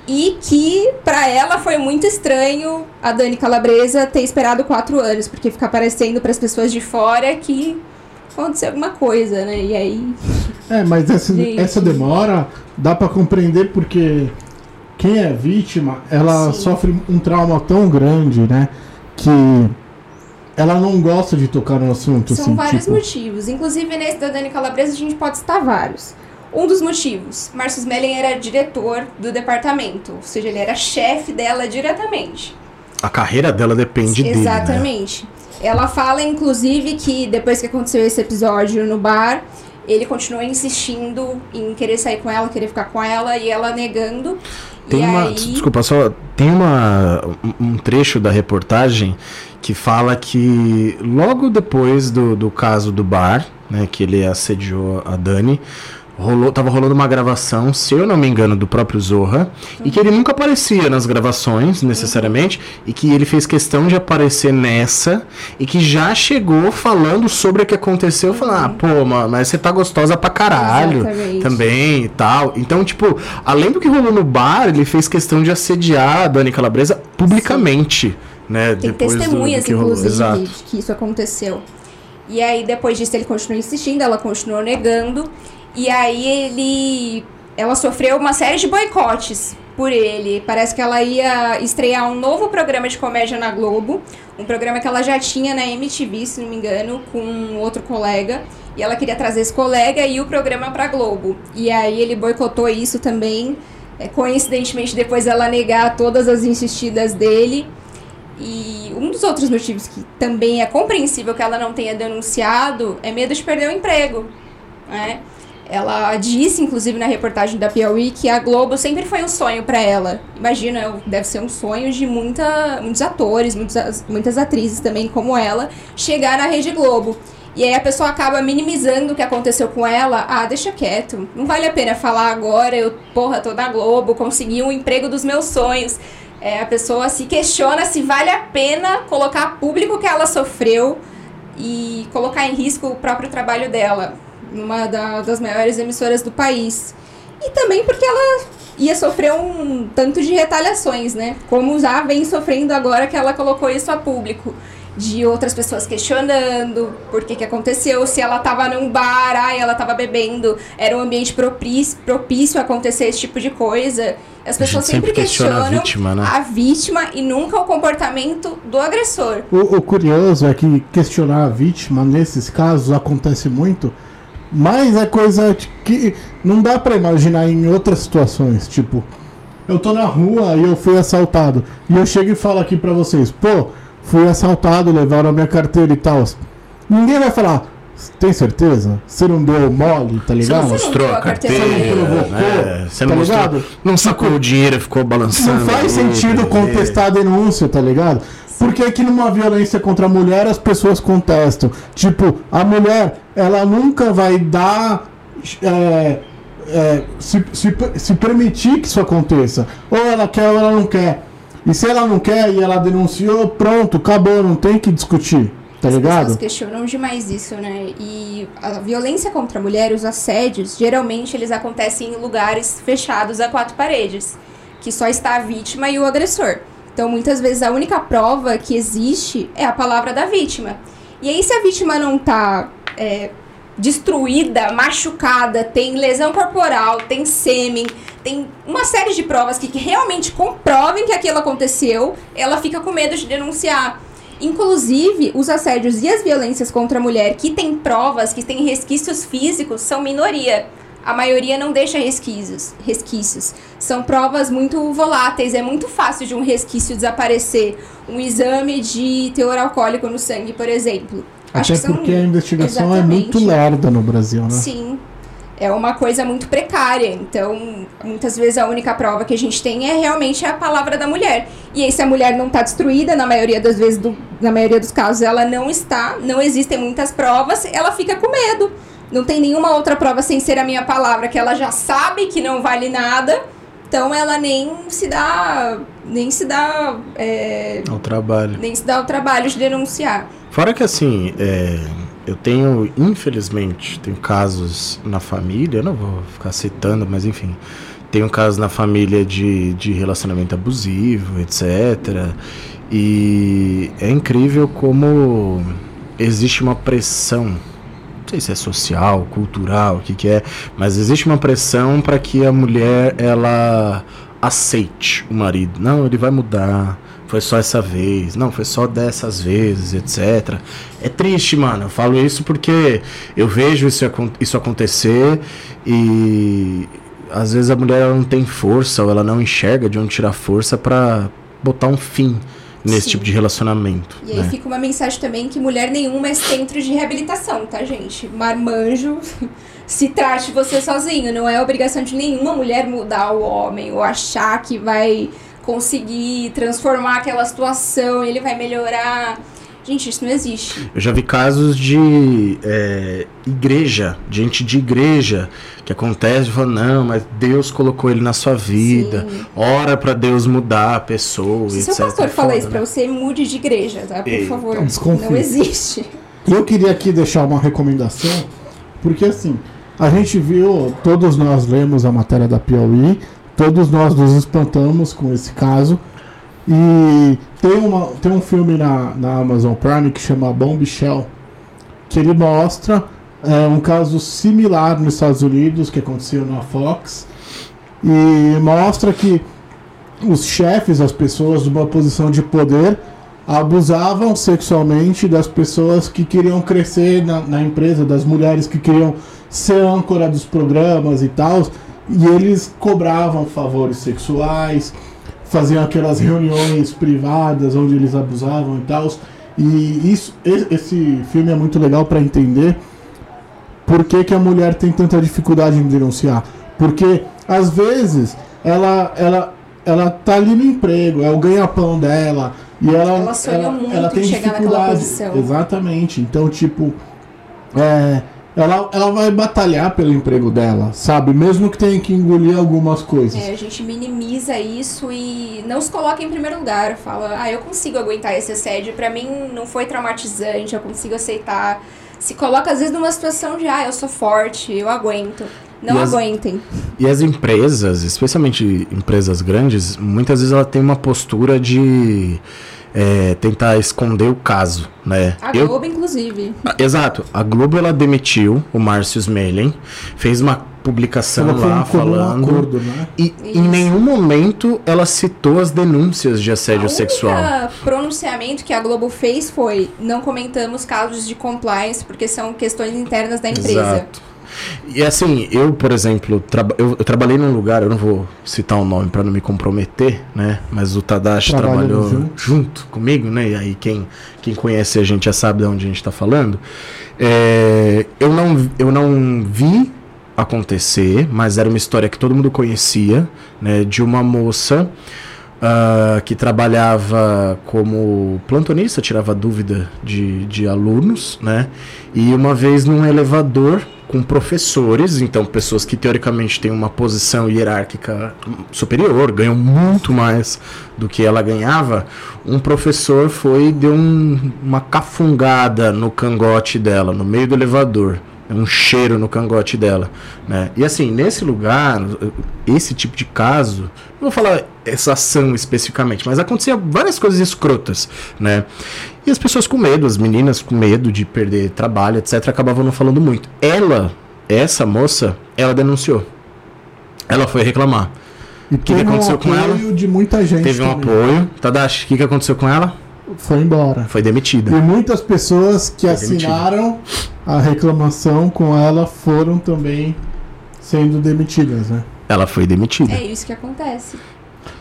E que para ela foi muito estranho a Dani Calabresa ter esperado quatro anos, porque fica parecendo para as pessoas de fora que aconteceu alguma coisa, né? E aí. É, mas essa, essa demora dá para compreender porque quem é vítima, ela Sim. sofre um trauma tão grande, né? Que ela não gosta de tocar no assunto. São assim, vários tipo... motivos. Inclusive, nesse da Dani Calabresa, a gente pode citar vários. Um dos motivos, Márcio Smelling era diretor do departamento, ou seja, ele era chefe dela diretamente. A carreira dela depende Exatamente. dele. Né? Exatamente. Né? Ela fala, inclusive, que depois que aconteceu esse episódio no bar, ele continuou insistindo em querer sair com ela, querer ficar com ela, e ela negando. Tem e uma. Aí... Desculpa, só. Tem uma, um trecho da reportagem que fala que logo depois do, do caso do bar, né, que ele assediou a Dani, rolou, tava rolando uma gravação, se eu não me engano, do próprio Zorra, uhum. e que ele nunca aparecia nas gravações, necessariamente, uhum. e que ele fez questão de aparecer nessa, e que já chegou falando sobre o que aconteceu, uhum. falando, ah, pô, mas você tá gostosa pra caralho Exatamente. também e tal. Então, tipo, além do que rolou no bar, ele fez questão de assediar a Dani Calabresa publicamente. Sim. Né, Tem testemunhas, do, do que inclusive, de que isso aconteceu. E aí, depois disso, ele continuou insistindo, ela continuou negando. E aí ele. Ela sofreu uma série de boicotes por ele. Parece que ela ia estrear um novo programa de comédia na Globo. Um programa que ela já tinha na MTV, se não me engano, com outro colega. E ela queria trazer esse colega e o programa pra Globo. E aí ele boicotou isso também. É, coincidentemente, depois ela negar todas as insistidas dele. E um dos outros motivos que também é compreensível que ela não tenha denunciado é medo de perder o emprego. Né? Ela disse, inclusive, na reportagem da Piauí, que a Globo sempre foi um sonho para ela. Imagina, deve ser um sonho de muita, muitos atores, muitos, muitas atrizes também, como ela, chegar na Rede Globo. E aí a pessoa acaba minimizando o que aconteceu com ela. Ah, deixa quieto. Não vale a pena falar agora, eu, porra, tô na Globo, consegui um emprego dos meus sonhos. É, a pessoa se questiona se vale a pena colocar público que ela sofreu e colocar em risco o próprio trabalho dela numa da, das maiores emissoras do país. E também porque ela ia sofrer um tanto de retaliações, né? Como já vem sofrendo agora que ela colocou isso a público. De outras pessoas questionando por que, que aconteceu, se ela tava num bar, ai, ela tava bebendo, era um ambiente propício, propício a acontecer esse tipo de coisa. As pessoas sempre, sempre questionam a vítima, né? a vítima, e nunca o comportamento do agressor. O, o curioso é que questionar a vítima, nesses casos, acontece muito mas é coisa que não dá para imaginar em outras situações. Tipo, eu tô na rua e eu fui assaltado. E eu chego e falo aqui pra vocês, pô, fui assaltado, levaram a minha carteira e tal. Ninguém vai falar, tem certeza? Você não deu mole, tá ligado? Você mostrou a carteira, você não provocou, né? Você não tá mostrou, ligado? Não sacou tipo, o dinheiro, ficou balançando. Não faz sentido contestar a denúncia, tá ligado? Por que, que numa violência contra a mulher as pessoas contestam? Tipo, a mulher, ela nunca vai dar. É, é, se, se, se permitir que isso aconteça. Ou ela quer ou ela não quer. E se ela não quer e ela denunciou, pronto, acabou, não tem que discutir. Tá As ligado? As pessoas questionam demais isso, né? E a violência contra a mulher, os assédios, geralmente eles acontecem em lugares fechados a quatro paredes, que só está a vítima e o agressor. Então, muitas vezes, a única prova que existe é a palavra da vítima. E aí, se a vítima não tá é, destruída, machucada, tem lesão corporal, tem sêmen, tem uma série de provas que, que realmente comprovem que aquilo aconteceu, ela fica com medo de denunciar. Inclusive, os assédios e as violências contra a mulher que têm provas, que têm resquícios físicos, são minoria. a maioria não deixa resquícios, resquícios. São provas muito voláteis, é muito fácil de um resquício desaparecer. Um exame de teor alcoólico no sangue, por exemplo. Até porque a investigação Exatamente. é muito lerda no Brasil, né? Sim. É uma coisa muito precária. Então, muitas vezes a única prova que a gente tem é realmente a palavra da mulher. E aí, se a mulher não está destruída, na maioria das vezes, do, na maioria dos casos, ela não está, não existem muitas provas, ela fica com medo não tem nenhuma outra prova sem ser a minha palavra, que ela já sabe que não vale nada, então ela nem se dá. Nem se dá. É, ao trabalho. Nem se dá o trabalho de denunciar. Fora que assim, é, eu tenho, infelizmente, tenho casos na família, não vou ficar citando, mas enfim. Tenho casos na família de, de relacionamento abusivo, etc. E é incrível como existe uma pressão sei se é social, cultural, o que, que é, mas existe uma pressão para que a mulher ela aceite o marido. Não, ele vai mudar. Foi só essa vez. Não, foi só dessas vezes, etc. É triste, mano. Eu falo isso porque eu vejo isso, isso acontecer e às vezes a mulher não tem força ou ela não enxerga de onde tirar força para botar um fim nesse Sim. tipo de relacionamento. E aí né? fica uma mensagem também que mulher nenhuma é centro de reabilitação, tá, gente? Marmanjo, se trate você sozinho. Não é obrigação de nenhuma mulher mudar o homem ou achar que vai conseguir transformar aquela situação, ele vai melhorar. Gente, isso não existe. Eu já vi casos de é, igreja, gente de igreja, que acontece e fala, não, mas Deus colocou ele na sua vida, Sim. ora para Deus mudar a pessoa, Se etc. seu pastor é fala isso né? pra você, mude de igreja, tá? Por Ei, favor. Não, não existe. Eu queria aqui deixar uma recomendação, porque assim, a gente viu, todos nós lemos a matéria da Piauí, todos nós nos espantamos com esse caso, e tem, uma, tem um filme na, na Amazon Prime que chama Bombshell, que ele mostra é, um caso similar nos Estados Unidos que aconteceu na Fox e mostra que os chefes, as pessoas de uma posição de poder, abusavam sexualmente das pessoas que queriam crescer na, na empresa, das mulheres que queriam ser âncora dos programas e tal, e eles cobravam favores sexuais faziam aquelas reuniões privadas onde eles abusavam e tal. E isso, esse filme é muito legal para entender por que, que a mulher tem tanta dificuldade em denunciar. Porque às vezes ela, ela, ela tá ali no emprego, é o ganha-pão dela. E ela, ela, ela, ela tem dificuldade. Exatamente. Então, tipo, é, ela, ela vai batalhar pelo emprego dela, sabe? Mesmo que tenha que engolir algumas coisas. É, a gente minimiza isso e não se coloca em primeiro lugar. Fala, ah, eu consigo aguentar esse assédio, para mim não foi traumatizante, eu consigo aceitar. Se coloca às vezes numa situação de, ah, eu sou forte, eu aguento. Não e aguentem. As, e as empresas, especialmente empresas grandes, muitas vezes ela tem uma postura de é, tentar esconder o caso, né? A Globo, Eu... inclusive. Exato. A Globo, ela demitiu o Márcio Smelling, fez uma publicação ela lá falando. Um acordo, né? E Isso. em nenhum momento ela citou as denúncias de assédio a sexual. O pronunciamento que a Globo fez foi: não comentamos casos de compliance porque são questões internas da empresa. Exato. E assim, eu, por exemplo, eu, eu, trabalhei num lugar, eu não vou citar o um nome para não me comprometer, né? Mas o Tadashi trabalhou junto. junto. comigo, né? E aí quem, quem conhece a gente já sabe de onde a gente está falando. É, eu, não, eu não vi acontecer, mas era uma história que todo mundo conhecia, né? De uma moça uh, que trabalhava como plantonista, tirava dúvida de, de alunos, né? E uma vez num elevador com professores, então pessoas que teoricamente têm uma posição hierárquica superior, ganham muito mais do que ela ganhava, um professor foi deu um, uma cafungada no cangote dela, no meio do elevador um cheiro no cangote dela, né? E assim, nesse lugar, esse tipo de caso, não vou falar essa ação especificamente, mas acontecia várias coisas escrotas, né? E as pessoas com medo, as meninas com medo de perder trabalho, etc, acabavam não falando muito. Ela, essa moça, ela denunciou. Ela foi reclamar. E o que, que aconteceu um com ela? de muita gente. Teve um também. apoio. Tadashi, o que, que aconteceu com ela? Foi embora. Foi demitida. E muitas pessoas que Foi assinaram demitida. a reclamação com ela foram também sendo demitidas, né? Ela foi demitida. É isso que acontece.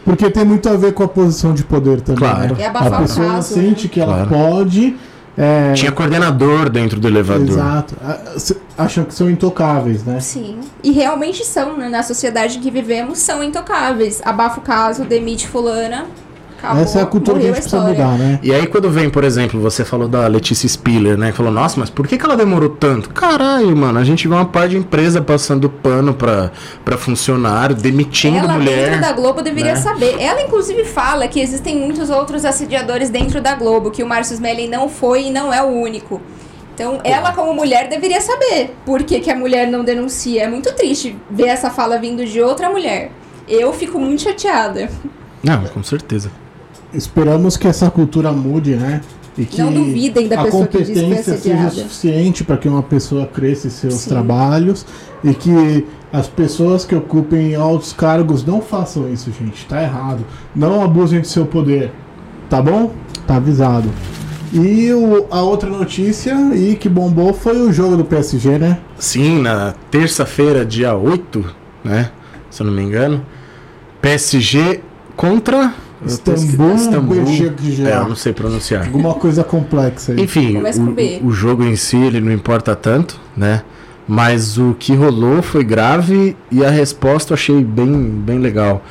Porque tem muito a ver com a posição de poder também. Claro. né? É abafar a pessoa caso, sente né? que ela Claro. pode. é, Tinha coordenador dentro do elevador. Exato. Acham que são intocáveis, né? Sim. E realmente são, né? Na sociedade em que vivemos, são intocáveis. Abafa o caso, demite fulana. Acabou, Essa é a cultura que a gente precisa história. mudar, né? E aí quando vem, por exemplo, você falou da Letícia Spiller, né? Que falou, nossa, mas por que, que ela demorou tanto? Caralho, mano, a gente vê uma parte de empresa passando pano pra, pra funcionário, demitindo Ela mulher. dentro da Globo deveria né? saber. Ela, inclusive, fala que existem muitos outros assediadores dentro da Globo, que o Márcio Smelling não foi e não é o único. Então, ela, como mulher, deveria saber por que, que a mulher não denuncia. É muito triste ver essa fala vindo de outra mulher. Eu fico muito chateada. Não, com certeza. Esperamos que essa cultura mude, né? E que Não duvidem da a pessoa que diz que competência seja suficiente para que uma pessoa cresça em seus Sim. trabalhos e que as pessoas que ocupem altos cargos não façam isso, gente. Tá errado. Não abusem do seu poder. Tá bom? Tá avisado. E o- a outra notícia e que bombou foi o jogo do PSG, né? Sim, na terça-feira, dia 8, né? Se eu não me engano. PSG contra. Istambul, Beşiktaş. É, eu não sei pronunciar. Alguma coisa complexa aí. Enfim, Começa com B. o, o jogo em si ele não importa tanto, né? Mas o que rolou foi grave e a resposta eu achei bem, bem legal.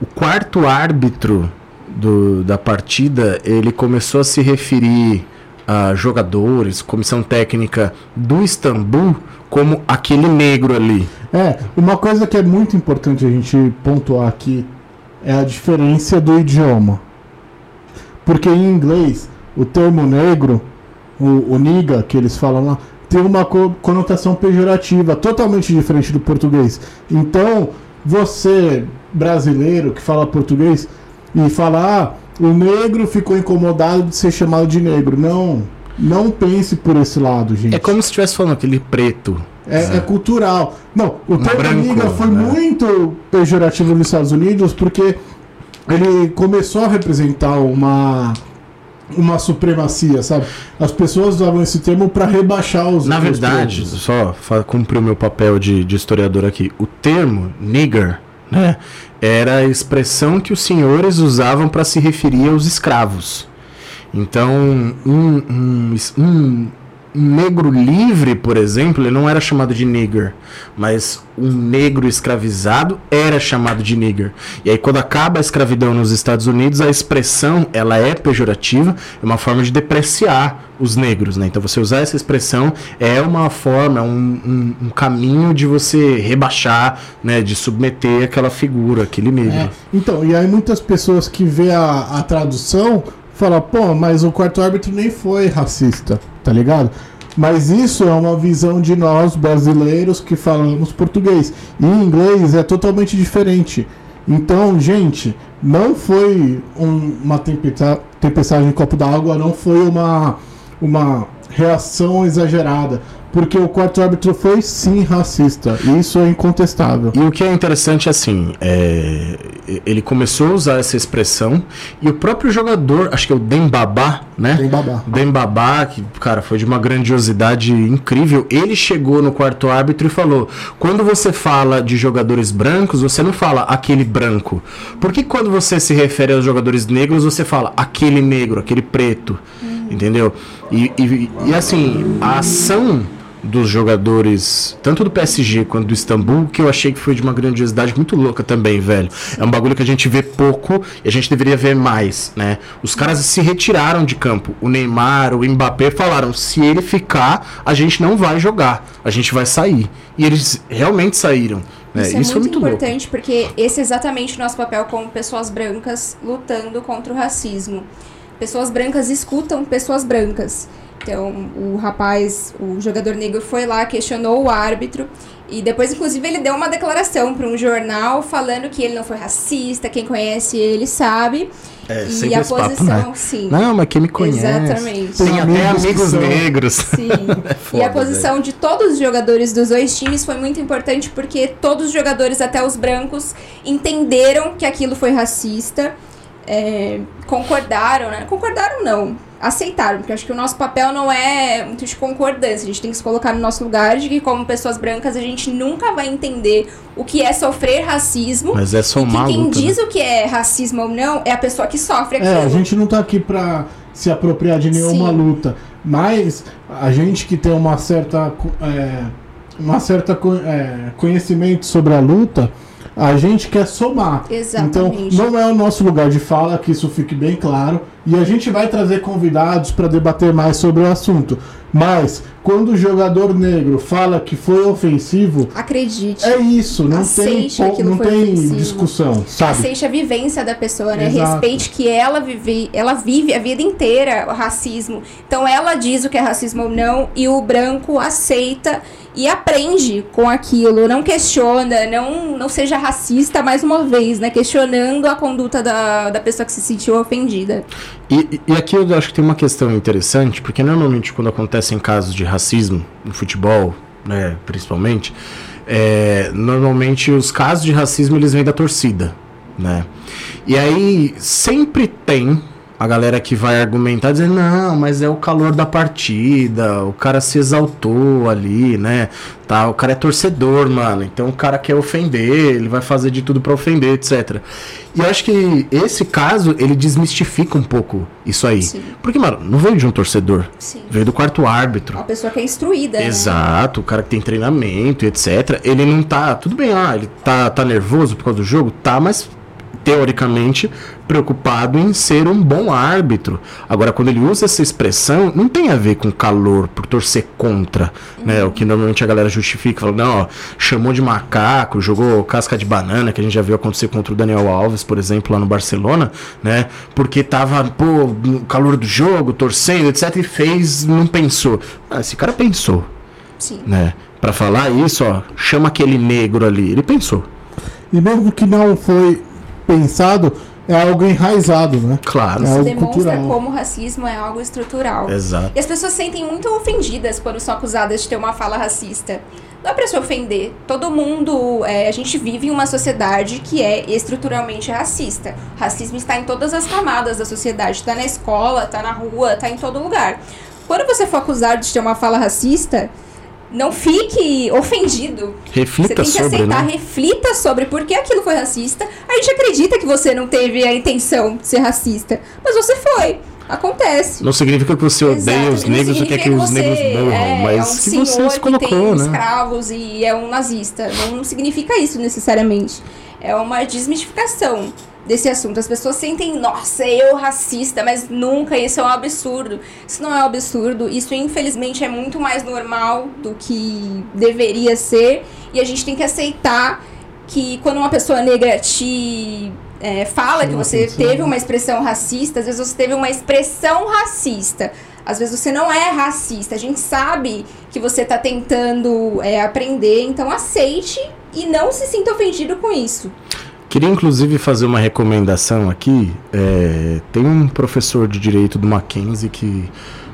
O quarto árbitro do, da partida ele começou a se referir a jogadores, comissão técnica do Istambul como aquele negro ali. É, uma coisa que é muito importante a gente pontuar aqui é a diferença do idioma. Porque em inglês, o termo negro, o, o niga que eles falam lá, tem uma co- conotação pejorativa, totalmente diferente do português. Então, você, brasileiro que fala português, e fala, ah, o negro ficou incomodado de ser chamado de negro. Não, não pense por esse lado, gente. É como se estivesse falando aquele preto. É, é cultural. Não, o Um termo branco, niga foi né? muito pejorativo nos Estados Unidos porque ele começou a representar uma uma supremacia, sabe? As pessoas usavam esse termo para rebaixar os Na verdade, pretos. só cumprir o meu papel de, de historiador aqui, o termo nigger, né, era a expressão que os senhores usavam para se referir aos escravos. Então, um, um, um- um negro livre, por exemplo, ele não era chamado de nigger, mas um negro escravizado era chamado de nigger. E aí, quando acaba a escravidão nos Estados Unidos, a expressão ela é pejorativa, é uma forma de depreciar os negros, né? Então, você usar essa expressão é uma forma, um, um, um caminho de você rebaixar, né? De submeter aquela figura, aquele negro. É, então, e aí muitas pessoas que vê a, a tradução falam, pô, mas o quarto árbitro nem foi racista, tá ligado? Mas isso é uma visão de nós brasileiros que falamos português. E inglês é totalmente diferente. Então, gente, não foi um- uma tempesta- tempestade em copo d'água, não foi uma, uma reação exagerada. Porque o quarto árbitro foi sim racista. E isso é incontestável. E o que é interessante, assim, é, ele começou a usar essa expressão e o próprio jogador, acho que é o Dembabá, né? Tem babá. Dembabá, que, cara, foi de uma grandiosidade incrível. Ele chegou no quarto árbitro e falou: quando você fala de jogadores brancos, você não fala aquele branco. Por que quando você se refere aos jogadores negros, você fala aquele negro, aquele preto? Entendeu? E, e, e, assim, a ação dos jogadores, tanto do PSG quanto do Istambul, que eu achei que foi de uma grandiosidade muito louca também, velho. É um bagulho que a gente vê pouco e a gente deveria ver mais, né? Os caras se retiraram de campo. O Neymar, o Mbappé falaram: se ele ficar, a gente não vai jogar, a gente vai sair. E eles realmente saíram. né? Isso é Isso foi muito, muito louco. importante porque esse é exatamente o nosso papel como pessoas brancas lutando contra o racismo. Pessoas brancas escutam pessoas brancas. Então, o rapaz, o jogador negro foi lá, questionou o árbitro e depois, inclusive, ele deu uma declaração para um jornal falando que ele não foi racista, quem conhece ele sabe. É, e sempre a esse papo, posição, né? sim. Não, mas quem me conhece. Exatamente. Tem até amigos são- negros. Sim. É e foda, a posição de todos os jogadores dos dois times foi muito importante porque todos os jogadores, até os brancos, entenderam que aquilo foi racista. É, concordaram, né? Concordaram não, aceitaram, porque acho que o nosso papel não é muito de concordância, a gente tem que se colocar no nosso lugar de que como pessoas brancas a gente nunca vai entender o que é sofrer racismo. Mas é somar e que quem luta, diz né? o que é racismo ou não é a pessoa que sofre aquilo. É, a gente não tá aqui pra se apropriar de nenhuma Sim. luta, mas a gente que tem uma certa, é, uma certa é, conhecimento sobre a luta, a gente quer somar. Exatamente. Então, não é o nosso lugar de fala, que isso fique bem claro. E a gente vai trazer convidados para debater mais sobre o assunto. Mas, quando o jogador negro fala que foi ofensivo, Acredite. é isso. Não Aceite tem, não tem ofensivo. discussão, sabe? Aceite a vivência da pessoa, né? Exato. Respeite que ela vive, ela vive a vida inteira o racismo. Então ela diz o que é racismo ou não e o branco aceita e aprende com aquilo, não questiona, não, não seja racista mais uma vez, né? Questionando a conduta da, da pessoa que se sentiu ofendida. E, e aqui eu acho que tem uma questão interessante, porque normalmente quando acontecem casos de racismo no futebol, né, principalmente, é, normalmente os casos de racismo eles vêm da torcida, né? E aí sempre tem a galera que vai argumentar dizendo, não, mas é o calor da partida, o cara se exaltou ali, né? Tá, o cara é torcedor, mano. Então o cara quer ofender, ele vai fazer de tudo pra ofender, etc. E eu acho que esse caso, ele desmistifica um pouco isso aí. Sim. Porque, mano, não veio de um torcedor, Sim. veio do quarto árbitro. Uma pessoa que é instruída, né? Exato, o cara que tem treinamento, etc. Ele não tá. Tudo bem, ah, ele tá, tá nervoso por causa do jogo? Tá, mas teoricamente preocupado em ser um bom árbitro. Agora, quando ele usa essa expressão, não tem a ver com calor, por torcer contra, né? O que normalmente a galera justifica, fala, não, ó, chamou de macaco, jogou casca de banana, que a gente já viu acontecer contra o Daniel Alves, por exemplo, lá no Barcelona, né? Porque tava, pô, no calor do jogo, torcendo, etc, e fez, não pensou. Ah, esse cara pensou Sim. né? Pra falar isso, ó, chama aquele negro ali. Ele pensou. E mesmo que não foi pensado, é algo enraizado, né? Claro. É Isso algo demonstra cultural. como o racismo é algo estrutural. Exato. E as pessoas se sentem muito ofendidas quando são acusadas de ter uma fala racista. Não é pra se ofender. Todo mundo. é, a gente vive em uma sociedade que é estruturalmente racista. O racismo está em todas as camadas da sociedade. Tá na escola, tá na rua, tá em todo lugar. Quando você for acusado de ter uma fala racista, não fique ofendido. Você Reflita tem que sobre, aceitar, né? reflita sobre por que aquilo foi racista. A gente acredita que você não teve a intenção de ser racista, mas você foi. Acontece. Não significa que você odeia Exato, os negros ou quer significa que os você negros morram, é, mas é um que você se que colocou, tem né? escravos e é um nazista. Não, não significa isso necessariamente. É uma desmistificação desse assunto. As pessoas sentem, nossa, eu racista, mas nunca, isso é um absurdo. Isso não é um absurdo, isso infelizmente é muito mais normal do que deveria ser. E a gente tem que aceitar que quando uma pessoa negra te é, fala que você teve uma expressão racista, às vezes você teve uma expressão racista. Às vezes você não é racista. A gente sabe que você está tentando é, aprender, então aceite e não se sinta ofendido com isso. Queria inclusive fazer uma recomendação aqui. É, tem um professor de direito do Mackenzie que,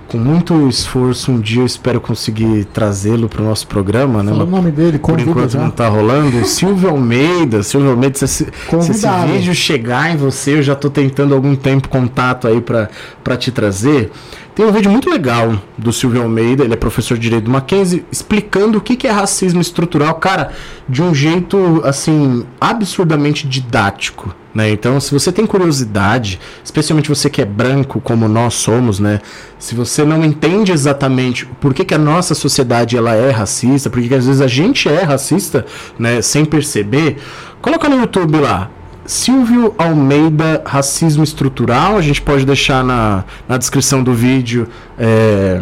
com muito esforço, um dia eu espero conseguir trazê-lo para o nosso programa, né? O nome dele, Por enquanto já. não tá rolando. Silvio Almeida, Silvio Almeida, se, esse- se esse vídeo chegar em você, eu já tô tentando algum tempo contato aí pra te trazer. Tem um vídeo muito legal do Silvio Almeida, ele é professor de Direito do Mackenzie, explicando o que é racismo estrutural, cara, de um jeito, assim, absurdamente didático. Né? Então, se você tem curiosidade, especialmente você que é branco, como nós somos, né? Se você não entende exatamente por que, que a nossa sociedade ela é racista, por que, que às vezes a gente é racista, né? Sem perceber, coloca no YouTube lá. Silvio Almeida, racismo estrutural. A gente pode deixar na, na descrição do vídeo é,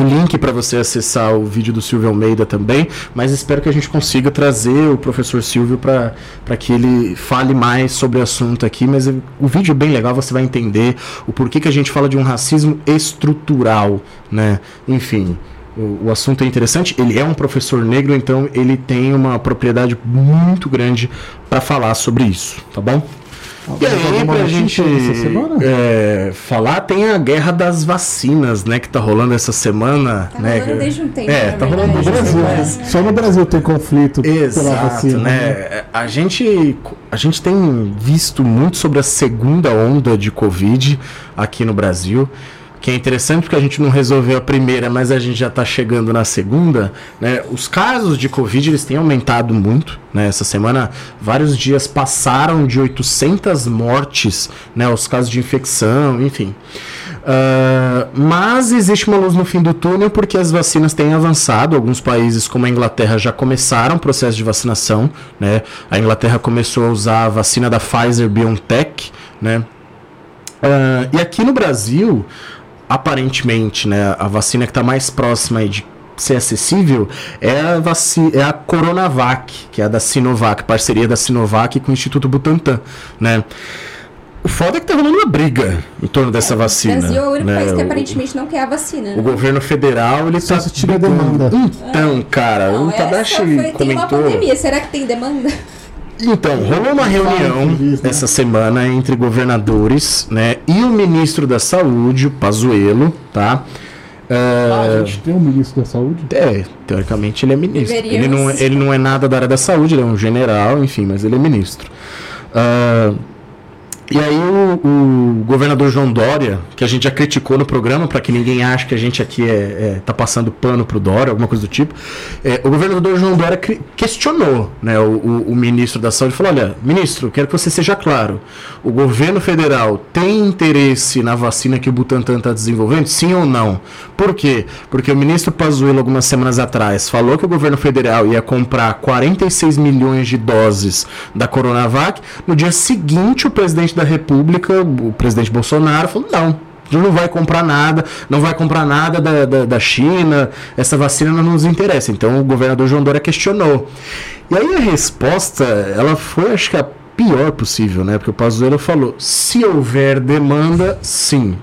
o link para você acessar o vídeo do Silvio Almeida também, mas espero que a gente consiga trazer o professor Silvio para que ele fale mais sobre o assunto aqui, mas o vídeo é bem legal, você vai entender o porquê que a gente fala de um racismo estrutural, né? Enfim, o, o assunto é interessante, ele é um professor negro, então ele tem uma propriedade muito grande para falar sobre isso, tá bom? E aí, pra gente é, falar, tem a guerra das vacinas, né? Que tá rolando essa semana. Tá né? rolando desde um tempo. É, tá rolando No Brasil, né? Só no Brasil tem conflito pela Exato, vacina. né? A gente, a gente tem visto muito sobre a segunda onda de Covid aqui no Brasil. Que é interessante porque a gente não resolveu a primeira, mas a gente já está chegando na segunda. Né? Os casos de Covid eles têm aumentado muito. Né? Essa semana, vários dias passaram de 800 mortes, né? os casos de infecção, enfim. Uh, mas existe uma luz no fim do túnel porque as vacinas têm avançado. Alguns países, como a Inglaterra, já começaram o processo de vacinação. Né? A Inglaterra começou a usar a vacina da Pfizer BioNTech. Né? Uh, e aqui no Brasil, aparentemente, né, a vacina que está mais próxima aí de ser acessível é a, vaci é a Coronavac, que é a da Sinovac, parceria da Sinovac com o Instituto Butantan, né? O foda é que tá rolando uma briga em torno dessa vacina. O Brasil é o único né? país que O- aparentemente não quer a vacina. O né? governo federal, ele Só tá... se demanda. Então, cara, Não, o Tadashi foi, tem uma comentou... pandemia, será que tem demanda? Então, rolou uma reunião né? essa semana entre governadores, né, e o ministro da Saúde, o Pazuello, tá? Ah, É, a gente tem um ministro da saúde? é, teoricamente ele é ministro. Ele não, ele não é nada da área da saúde, ele é um general, enfim, mas ele é ministro. Ah, e aí o, o governador João Dória, que a gente já criticou no programa, para que ninguém ache que a gente aqui é, é, tá passando pano pro Dória, alguma coisa do tipo, é, o governador João Dória questionou né, o, o- o ministro da Saúde, falou, olha, ministro, quero que você seja claro, o governo federal tem interesse na vacina que o Butantan está desenvolvendo, sim ou não? Por quê? Porque o ministro Pazuello, algumas semanas atrás, falou que o governo federal ia comprar 46 milhões de doses da Coronavac. No dia seguinte, o presidente República, o presidente Bolsonaro, falou: não. A gente não vai comprar nada, não vai comprar nada da, da, da China, essa vacina não nos interessa. Então o governador João Dória questionou. E aí a resposta, ela foi, acho que a pior possível, né? Porque o Pazuello falou: se houver demanda, sim.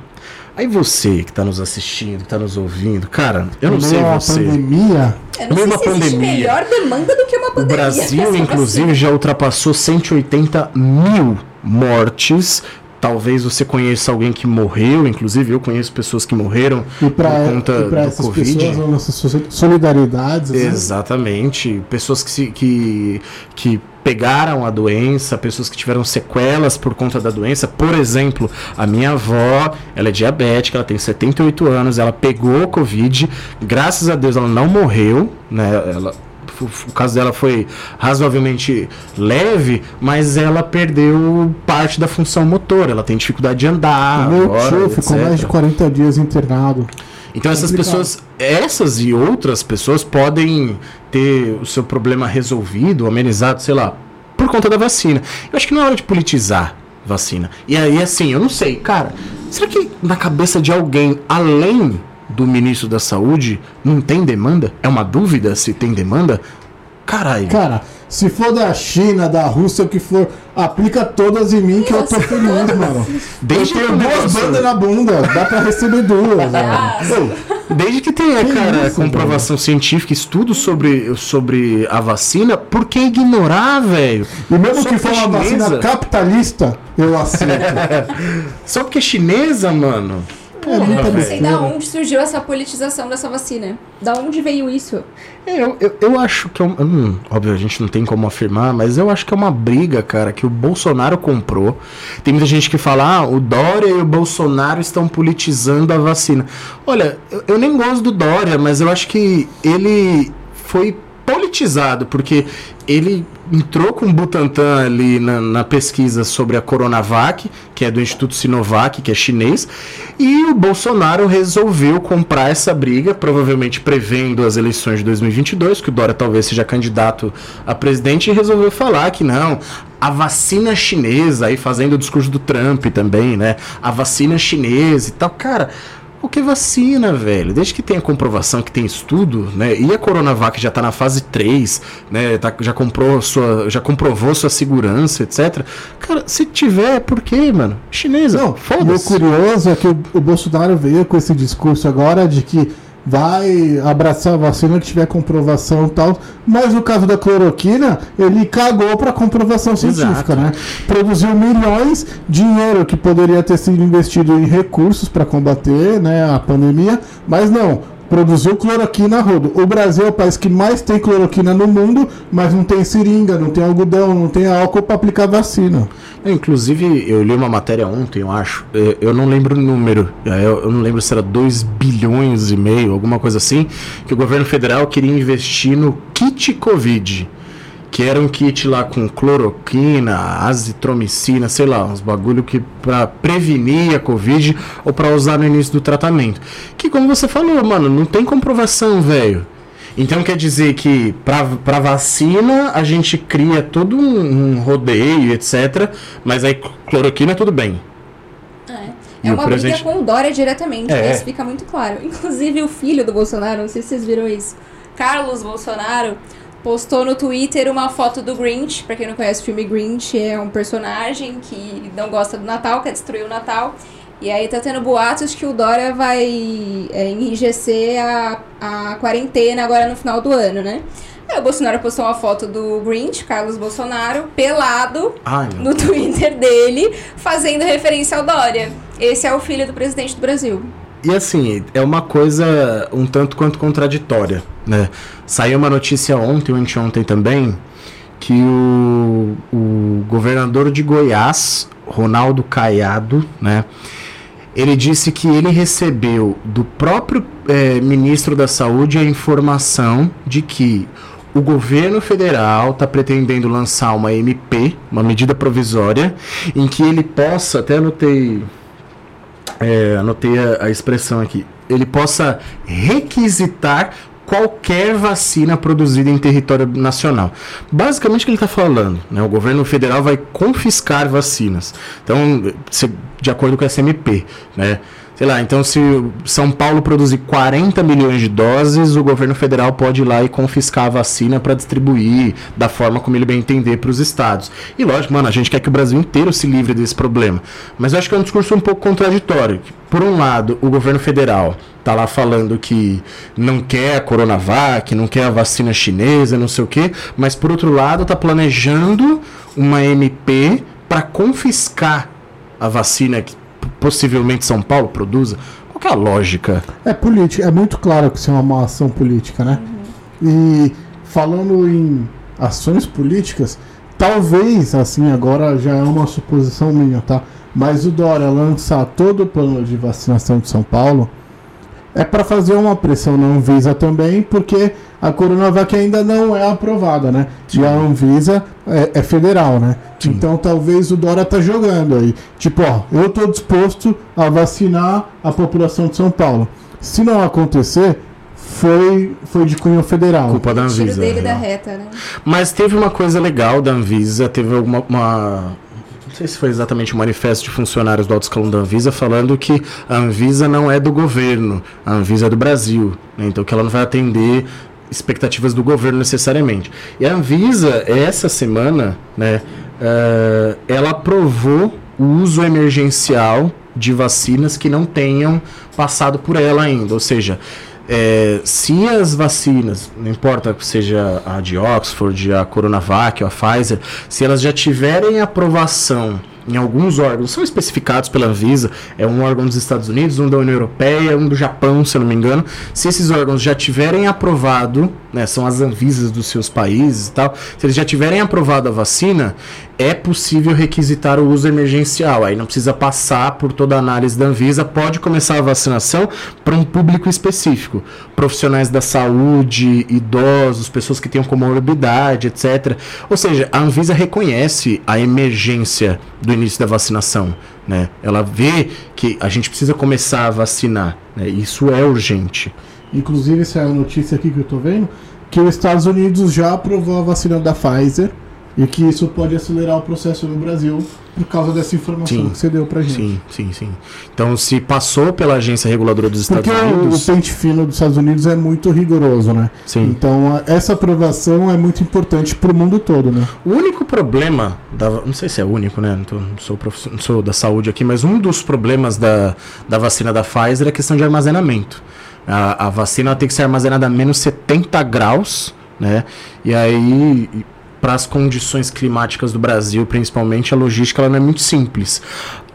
Aí você que está nos assistindo, que está nos ouvindo, cara, eu não Em sei você. pandemia, Eu não sei a se pandemia. melhor demanda do que uma O pandemia. Brasil, Essa inclusive, vacina. já ultrapassou 180 mil mortes. Talvez você conheça alguém que morreu, inclusive eu conheço pessoas que morreram e para por conta do essas Covid. pessoas, a nossa so- solidariedade. né? Exatamente. Pessoas que, se, que, que pegaram a doença, pessoas que tiveram sequelas por conta da doença. Por exemplo, a minha avó, ela é diabética, ela tem 78 anos, ela pegou Covid, graças a Deus ela não morreu, né? Ela, o, caso dela foi razoavelmente leve, mas ela perdeu parte da função motora, ela tem dificuldade de andar. O meu agora, tio ficou mais de 40 dias internado. Então essas Complicado. pessoas, essas e outras pessoas podem ter o seu problema resolvido, amenizado, sei lá, por conta da vacina. Eu acho que não é hora de politizar vacina. E aí, assim, eu não sei, cara, será que na cabeça de alguém além do ministro da Saúde não tem demanda? É uma dúvida se tem demanda? Caralho. Cara, se for da China, da Rússia, o que for, aplica todas em mim que eu tô Nossa. feliz, mano. Desde eu que tenho duas bandas na bunda, dá pra receber duas, mano. Desde que tenha, Que cara, isso, comprovação científica, estudo sobre, sobre a vacina, por que ignorar, velho? E mesmo Só que for uma vacina capitalista, eu aceito. Só porque é chinesa, mano. É muita não sei da onde surgiu essa politização dessa vacina. Da onde veio isso? É, eu, eu, eu acho que é um, hum, óbvio, a gente não tem como afirmar, mas eu acho que é uma briga, cara, que o Bolsonaro comprou. Tem muita gente que fala, ah, o Dória e o Bolsonaro estão politizando a vacina. Olha, eu, eu nem gosto do Dória, mas eu acho que ele foi politizado, porque ele entrou com o Butantan ali na, na pesquisa sobre a Coronavac, que é do Instituto Sinovac, que é chinês, e o Bolsonaro resolveu comprar essa briga, provavelmente prevendo as eleições de 2022, que o Dória talvez seja candidato a presidente, e resolveu falar que não, a vacina chinesa, aí fazendo o discurso do Trump também, né? A vacina chinesa e tal. Cara, o que vacina, velho? Desde que tenha comprovação, que tem estudo, né? E a Coronavac já tá na fase 3, né? Tá- já comprou sua, já comprovou sua segurança, etc. Cara, se tiver, por quê, mano? Chinesa. Não, e o foda-se. curioso é que o, o Bolsonaro veio com esse discurso agora de que vai abraçar a vacina que tiver comprovação e tal. Mas no caso da cloroquina, ele cagou para comprovação científica, né? Produziu milhões, dinheiro que poderia ter sido investido em recursos para combater né, a pandemia, mas não produziu cloroquina rodo. O Brasil é o país que mais tem cloroquina no mundo, mas não tem seringa, não tem algodão, não tem álcool para aplicar vacina. Inclusive, eu li uma matéria ontem, eu acho. Eu não lembro o número. Eu não lembro se era 2 bilhões e meio, alguma coisa assim, que o governo federal queria investir no kit Covid que era um kit lá com cloroquina, azitromicina, sei lá, uns bagulho que para prevenir a covid ou para usar no início do tratamento. Que como você falou, mano, não tem comprovação, velho. Então quer dizer que para vacina a gente cria todo um, um, rodeio, etc. Mas aí cloroquina tudo bem. É, é uma presidente... briga com o Dória diretamente, é. isso fica muito claro. Inclusive o filho do Bolsonaro, não sei se vocês viram isso, Carlos Bolsonaro, postou no Twitter uma foto do Grinch. Pra quem não conhece o filme Grinch, é um personagem que não gosta do Natal, quer destruir o Natal. E aí tá tendo boatos que o Dória vai é, enrijecer a, a quarentena agora no final do ano, né? Aí o Bolsonaro postou uma foto do Grinch, Carlos Bolsonaro, pelado Ai, no Twitter dele, fazendo referência ao Dória. Esse é o filho do presidente do Brasil. E assim, é uma coisa um tanto quanto contraditória, né? Saiu uma notícia ontem ou anteontem também que o, o governador de Goiás, Ronaldo Caiado, né? Ele disse que ele recebeu do próprio é, ministro da Saúde a informação de que o governo federal está pretendendo lançar uma MP, uma medida provisória, em que ele possa, até anotei é, anotei a, a expressão aqui, ele possa requisitar qualquer vacina produzida em território nacional. Basicamente o que ele está falando, né? O governo federal vai confiscar vacinas. Então, de acordo com a SMP, né? Sei lá, então se São Paulo produzir 40 milhões de doses, o governo federal pode ir lá e confiscar a vacina para distribuir da forma como ele bem entender para os estados. E lógico, mano, a gente quer que o Brasil inteiro se livre desse problema. Mas eu acho que é um discurso um pouco contraditório. Por um lado, o governo federal tá lá falando que não quer a Coronavac, não quer a vacina chinesa, não sei o quê, mas por outro lado, tá planejando uma MP para confiscar a vacina que possivelmente São Paulo produza? Qual é a lógica? É política, é muito claro que isso é uma ação política, né? Uhum. E falando em ações políticas, talvez, assim, agora já é uma suposição minha, tá? Mas o Dória lançar todo o plano de vacinação de São Paulo é para fazer uma pressão na Anvisa também, porque a Coronavac ainda não é aprovada, né? Sim. E a Anvisa é, é federal, né? Sim. Então talvez o Dora tá jogando aí. Tipo, ó, eu tô disposto a vacinar a população de São Paulo. Se não acontecer, foi, foi de cunho federal. Culpa da Anvisa. dele da reta, né? Mas teve uma coisa legal da Anvisa, teve alguma uma, sei se foi exatamente o manifesto de funcionários do alto escalão da Anvisa falando que a Anvisa não é do governo, a Anvisa é do Brasil, né? então que ela não vai atender expectativas do governo necessariamente. E a Anvisa, essa semana, né, uh, ela aprovou o uso emergencial de vacinas que não tenham passado por ela ainda. Ou seja, é, se as vacinas, não importa que seja a de Oxford, a Coronavac a Pfizer, se elas já tiverem aprovação em alguns órgãos, são especificados pela Anvisa, é um órgão dos Estados Unidos, um da União Europeia, um do Japão, se eu não me engano. Se esses órgãos já tiverem aprovado, né, são as Anvisas dos seus países e tal, se eles já tiverem aprovado a vacina, é possível requisitar o uso emergencial. Aí não precisa passar por toda a análise da Anvisa, pode começar a vacinação para um público específico. Profissionais da saúde, idosos, pessoas que tenham comorbidade, etc. Ou seja, a Anvisa reconhece a emergência do início da vacinação. Né? Ela vê que a gente precisa começar a vacinar. Né? Isso é urgente. Inclusive, essa é a notícia aqui que eu estou vendo, que os Estados Unidos já aprovou a vacina da Pfizer e que isso pode acelerar o processo no Brasil por causa dessa informação sim, que você deu pra gente. Sim, sim, sim. Então, se passou pela agência reguladora dos Estados Porque Unidos. Porque o pente fino dos Estados Unidos é muito rigoroso, né? Sim. Então, essa aprovação é muito importante pro mundo todo, né? O único problema, da, não sei se é único, né? Não, tô, não sou, não sou da saúde aqui, mas um dos problemas da, da vacina da Pfizer é a questão de armazenamento. A, a vacina tem que ser armazenada a menos 70 graus, né? E aí, para as condições climáticas do Brasil, principalmente, a logística ela não é muito simples.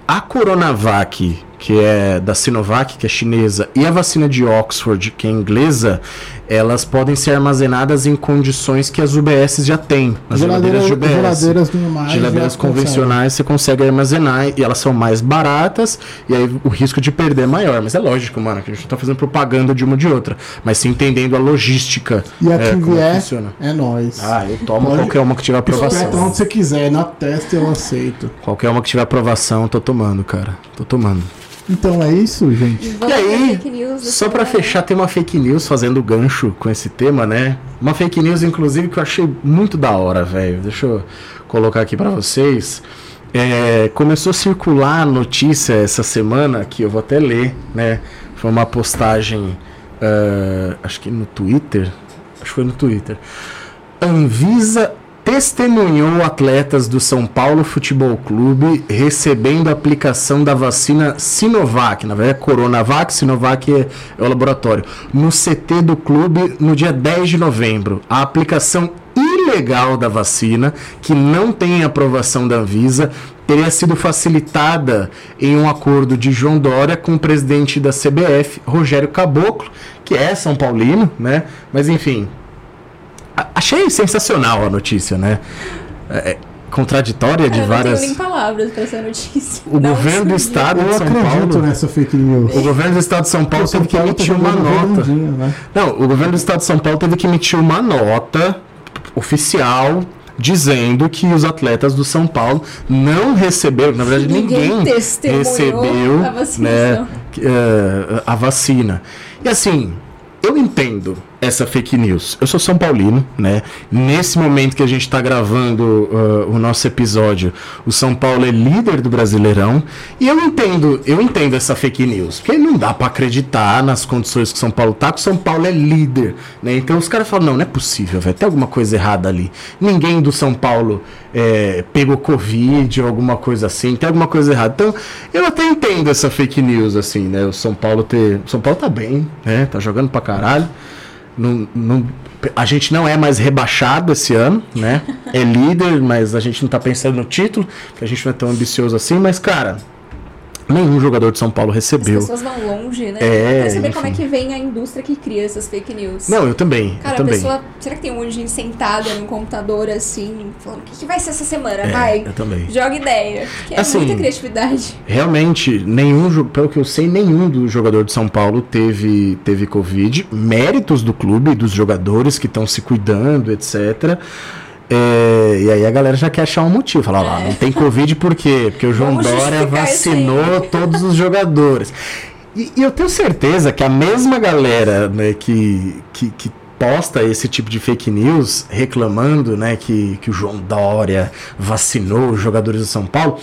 A Coronavac, que é da Sinovac, que é chinesa, e a vacina de Oxford, que é inglesa, elas podem ser armazenadas em condições que as UBS já têm. As geladeiras de UBS. Geladeiras. Geladeiras convencionais você consegue armazenar e elas são mais baratas e aí o risco de perder é maior. Mas é lógico, mano, que a gente não tá fazendo propaganda de uma de outra. Mas sim entendendo a logística. E a é, como vier, funciona. é nóis. Ah, eu tomo Pode- qualquer uma que tiver Espeta aprovação. onde você quiser, na testa eu aceito. Qualquer uma que tiver aprovação, eu tô tomando, cara. Tô tomando. Então é isso, gente. Vamos E aí, news Só pra semana. fechar, tem uma fake news fazendo gancho com esse tema, né? Uma fake news, inclusive, que eu achei muito da hora, velho. Deixa eu colocar aqui pra vocês. É, começou a circular a notícia essa semana, que eu vou até ler, né? Foi uma postagem, ah, acho que no Twitter. Acho que foi no Twitter. Anvisa testemunhou atletas do São Paulo Futebol Clube recebendo a aplicação da vacina Sinovac, na verdade é Coronavac, Sinovac é, é o laboratório, no CT do clube no dia 10 de novembro. A aplicação ilegal da vacina, que não tem aprovação da Anvisa, teria sido facilitada em um acordo de João Dória com o presidente da CBF, Rogério Caboclo, que é São Paulino, né? Mas enfim, achei sensacional a notícia, né? É, é contraditória de Eu não várias. tenho nem palavras pra essa notícia. O Não governo do estado de Eu São acredito Paulo. nessa fake news. O governo do estado de São Paulo teve que emitir uma nota. né? Não, o governo do estado de São Paulo teve que emitir uma nota oficial dizendo que os atletas do São Paulo não receberam, na verdade Ninguém ninguém, recebeu a vacinação. né, eh, a vacina. E assim, eu entendo essa fake news. Eu sou São Paulino, né? Nesse momento que a gente está gravando uh, o nosso episódio, o São Paulo é líder do Brasileirão. E eu entendo, eu entendo essa fake news. Porque não dá para acreditar nas condições que São Paulo tá, que o São Paulo é líder. Né? Então os caras falam, não, não é possível, vai ter alguma coisa errada ali. Ninguém do São Paulo é, pegou Covid ou alguma coisa assim, tem alguma coisa errada. Então, eu até entendo essa fake news, assim, né? O São Paulo ter. O São Paulo tá bem, né? Tá jogando pra caralho. Não, não- a gente não é mais rebaixado esse ano, né? É líder, mas a gente não tá pensando no título, que a gente não é tão ambicioso assim, mas, cara, nenhum jogador de São Paulo As recebeu. pessoas vão longe, né? É, Quero saber como é enfim. que vem a indústria que cria essas fake news. Não, eu também. Cara, eu a também. pessoa. Será que tem um monte de gente sentada no computador assim, falando o que, que vai ser essa semana? É, vai. eu também. Joga ideia. Que é Assim, muita criatividade. Realmente, nenhum, pelo que eu sei, nenhum do jogador de São Paulo teve, teve Covid. Méritos do clube, dos jogadores que estão se cuidando, etc. É, e aí a galera já quer achar um motivo. Falar lá, É. não tem Covid por quê? Porque o João Vamos Dória vacinou todos os jogadores. E, e eu tenho certeza que a mesma galera né, que, que, que posta esse tipo de fake news reclamando né, que, que o João Dória vacinou os jogadores do São Paulo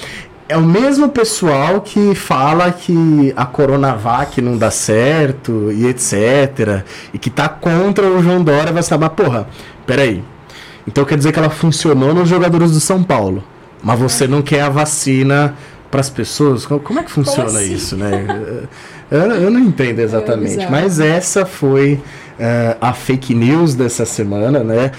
é o mesmo pessoal que fala que a Coronavac não dá certo e etc. E que tá contra o João Dória vacinar. Mas porra, peraí. Então quer dizer que ela funcionou nos jogadores do São Paulo. Mas você não quer a vacina para as pessoas? Co- Como é que funciona assim? isso, né? Eu, eu não entendo exatamente. bizarro. mas essa foi eh, a fake news dessa semana, né?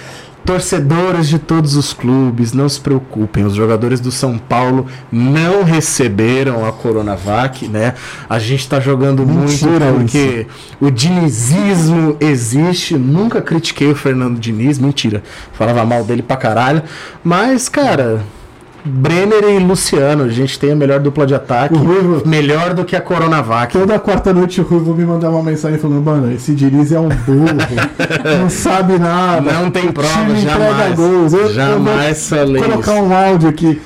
Torcedores de todos os clubes, não se preocupem, os jogadores do São Paulo não receberam a Coronavac, né? A gente tá jogando Mentira muito porque o dinizismo existe. Nunca critiquei o Fernando Diniz, mentira. Falava mal dele pra caralho. Mas, cara, Brenner e Luciano, a gente tem a melhor dupla de ataque. Ruivo- Melhor do que a Coronavac. Toda quarta noite o Ruivo me mandava uma mensagem falando, mano, esse Diniz é um burro, não sabe nada. Não tem prova, jamais. gols. Eu- eu Jamais vou falei colocar isso. um áudio aqui.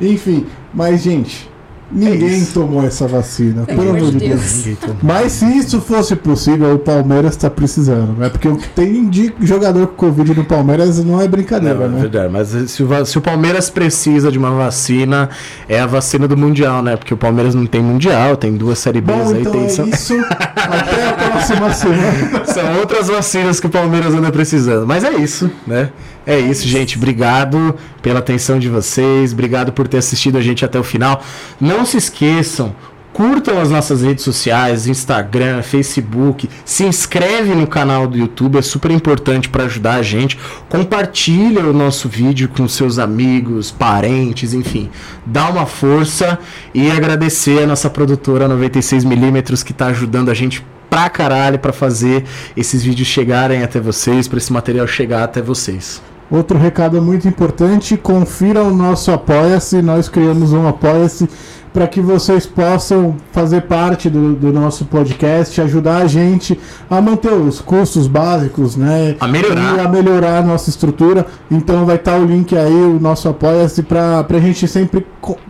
Enfim, mas gente, ninguém É tomou essa vacina, Pelo pelo amor de Deus. Deus. Mas se isso fosse possível, o Palmeiras tá precisando, né? Porque o que tem de jogador com Covid no Palmeiras não é brincadeira, Não, é né? verdade, mas se o, se o Palmeiras precisa de uma vacina, é a vacina do Mundial, né? Porque o Palmeiras não tem Mundial, tem duas Série Bs Bom, aí, então tem é isso. Até a próxima semana. São outras vacinas que o Palmeiras anda precisando. Mas é isso, né? É isso, gente. Obrigado pela atenção de vocês. Obrigado por ter assistido a gente até o final. Não se esqueçam. curtam as nossas redes sociais, Instagram, Facebook, se inscreve no canal do YouTube, é super importante para ajudar a gente. Compartilha o nosso vídeo com seus amigos, parentes, enfim. Dá uma força e agradecer a nossa produtora 96mm que está ajudando a gente pra caralho para fazer esses vídeos chegarem até vocês, para esse material chegar até vocês. Outro recado muito importante, confira o nosso Apoia-se, nós criamos um Apoia-se para que vocês possam fazer parte do, do, nosso podcast, ajudar a gente a manter os custos básicos, né? A melhorar. E a melhorar a nossa estrutura. Então vai estar o link aí, o nosso apoia-se, para a gente sempre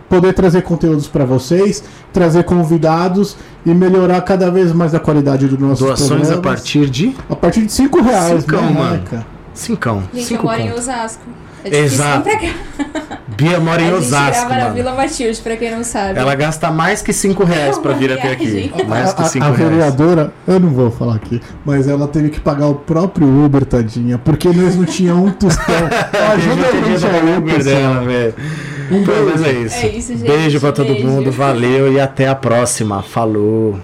poder trazer conteúdos para vocês, trazer convidados e melhorar cada vez mais a qualidade do nosso Doações programas. a partir de? A partir de 5 reais, Cincão, né, mano. Cincão. Gente, Cinco eu moro conto. em Osasco. É Exato. Bia mora em a Osasco. gente grava na mano. Vila Matilde, pra quem não sabe. Ela gasta mais que 5 reais pra vir até aqui. Mais que a, 5 a reais. vereadora, eu não vou falar aqui, mas ela teve que pagar o próprio Uber, tadinha, porque nós não tinha um tostão. Ajuda a gente aí, Uber dela, velho. Um beijo. É isso. É isso, gente. Beijo pra todo Beijo. mundo, valeu e até a próxima. Falou.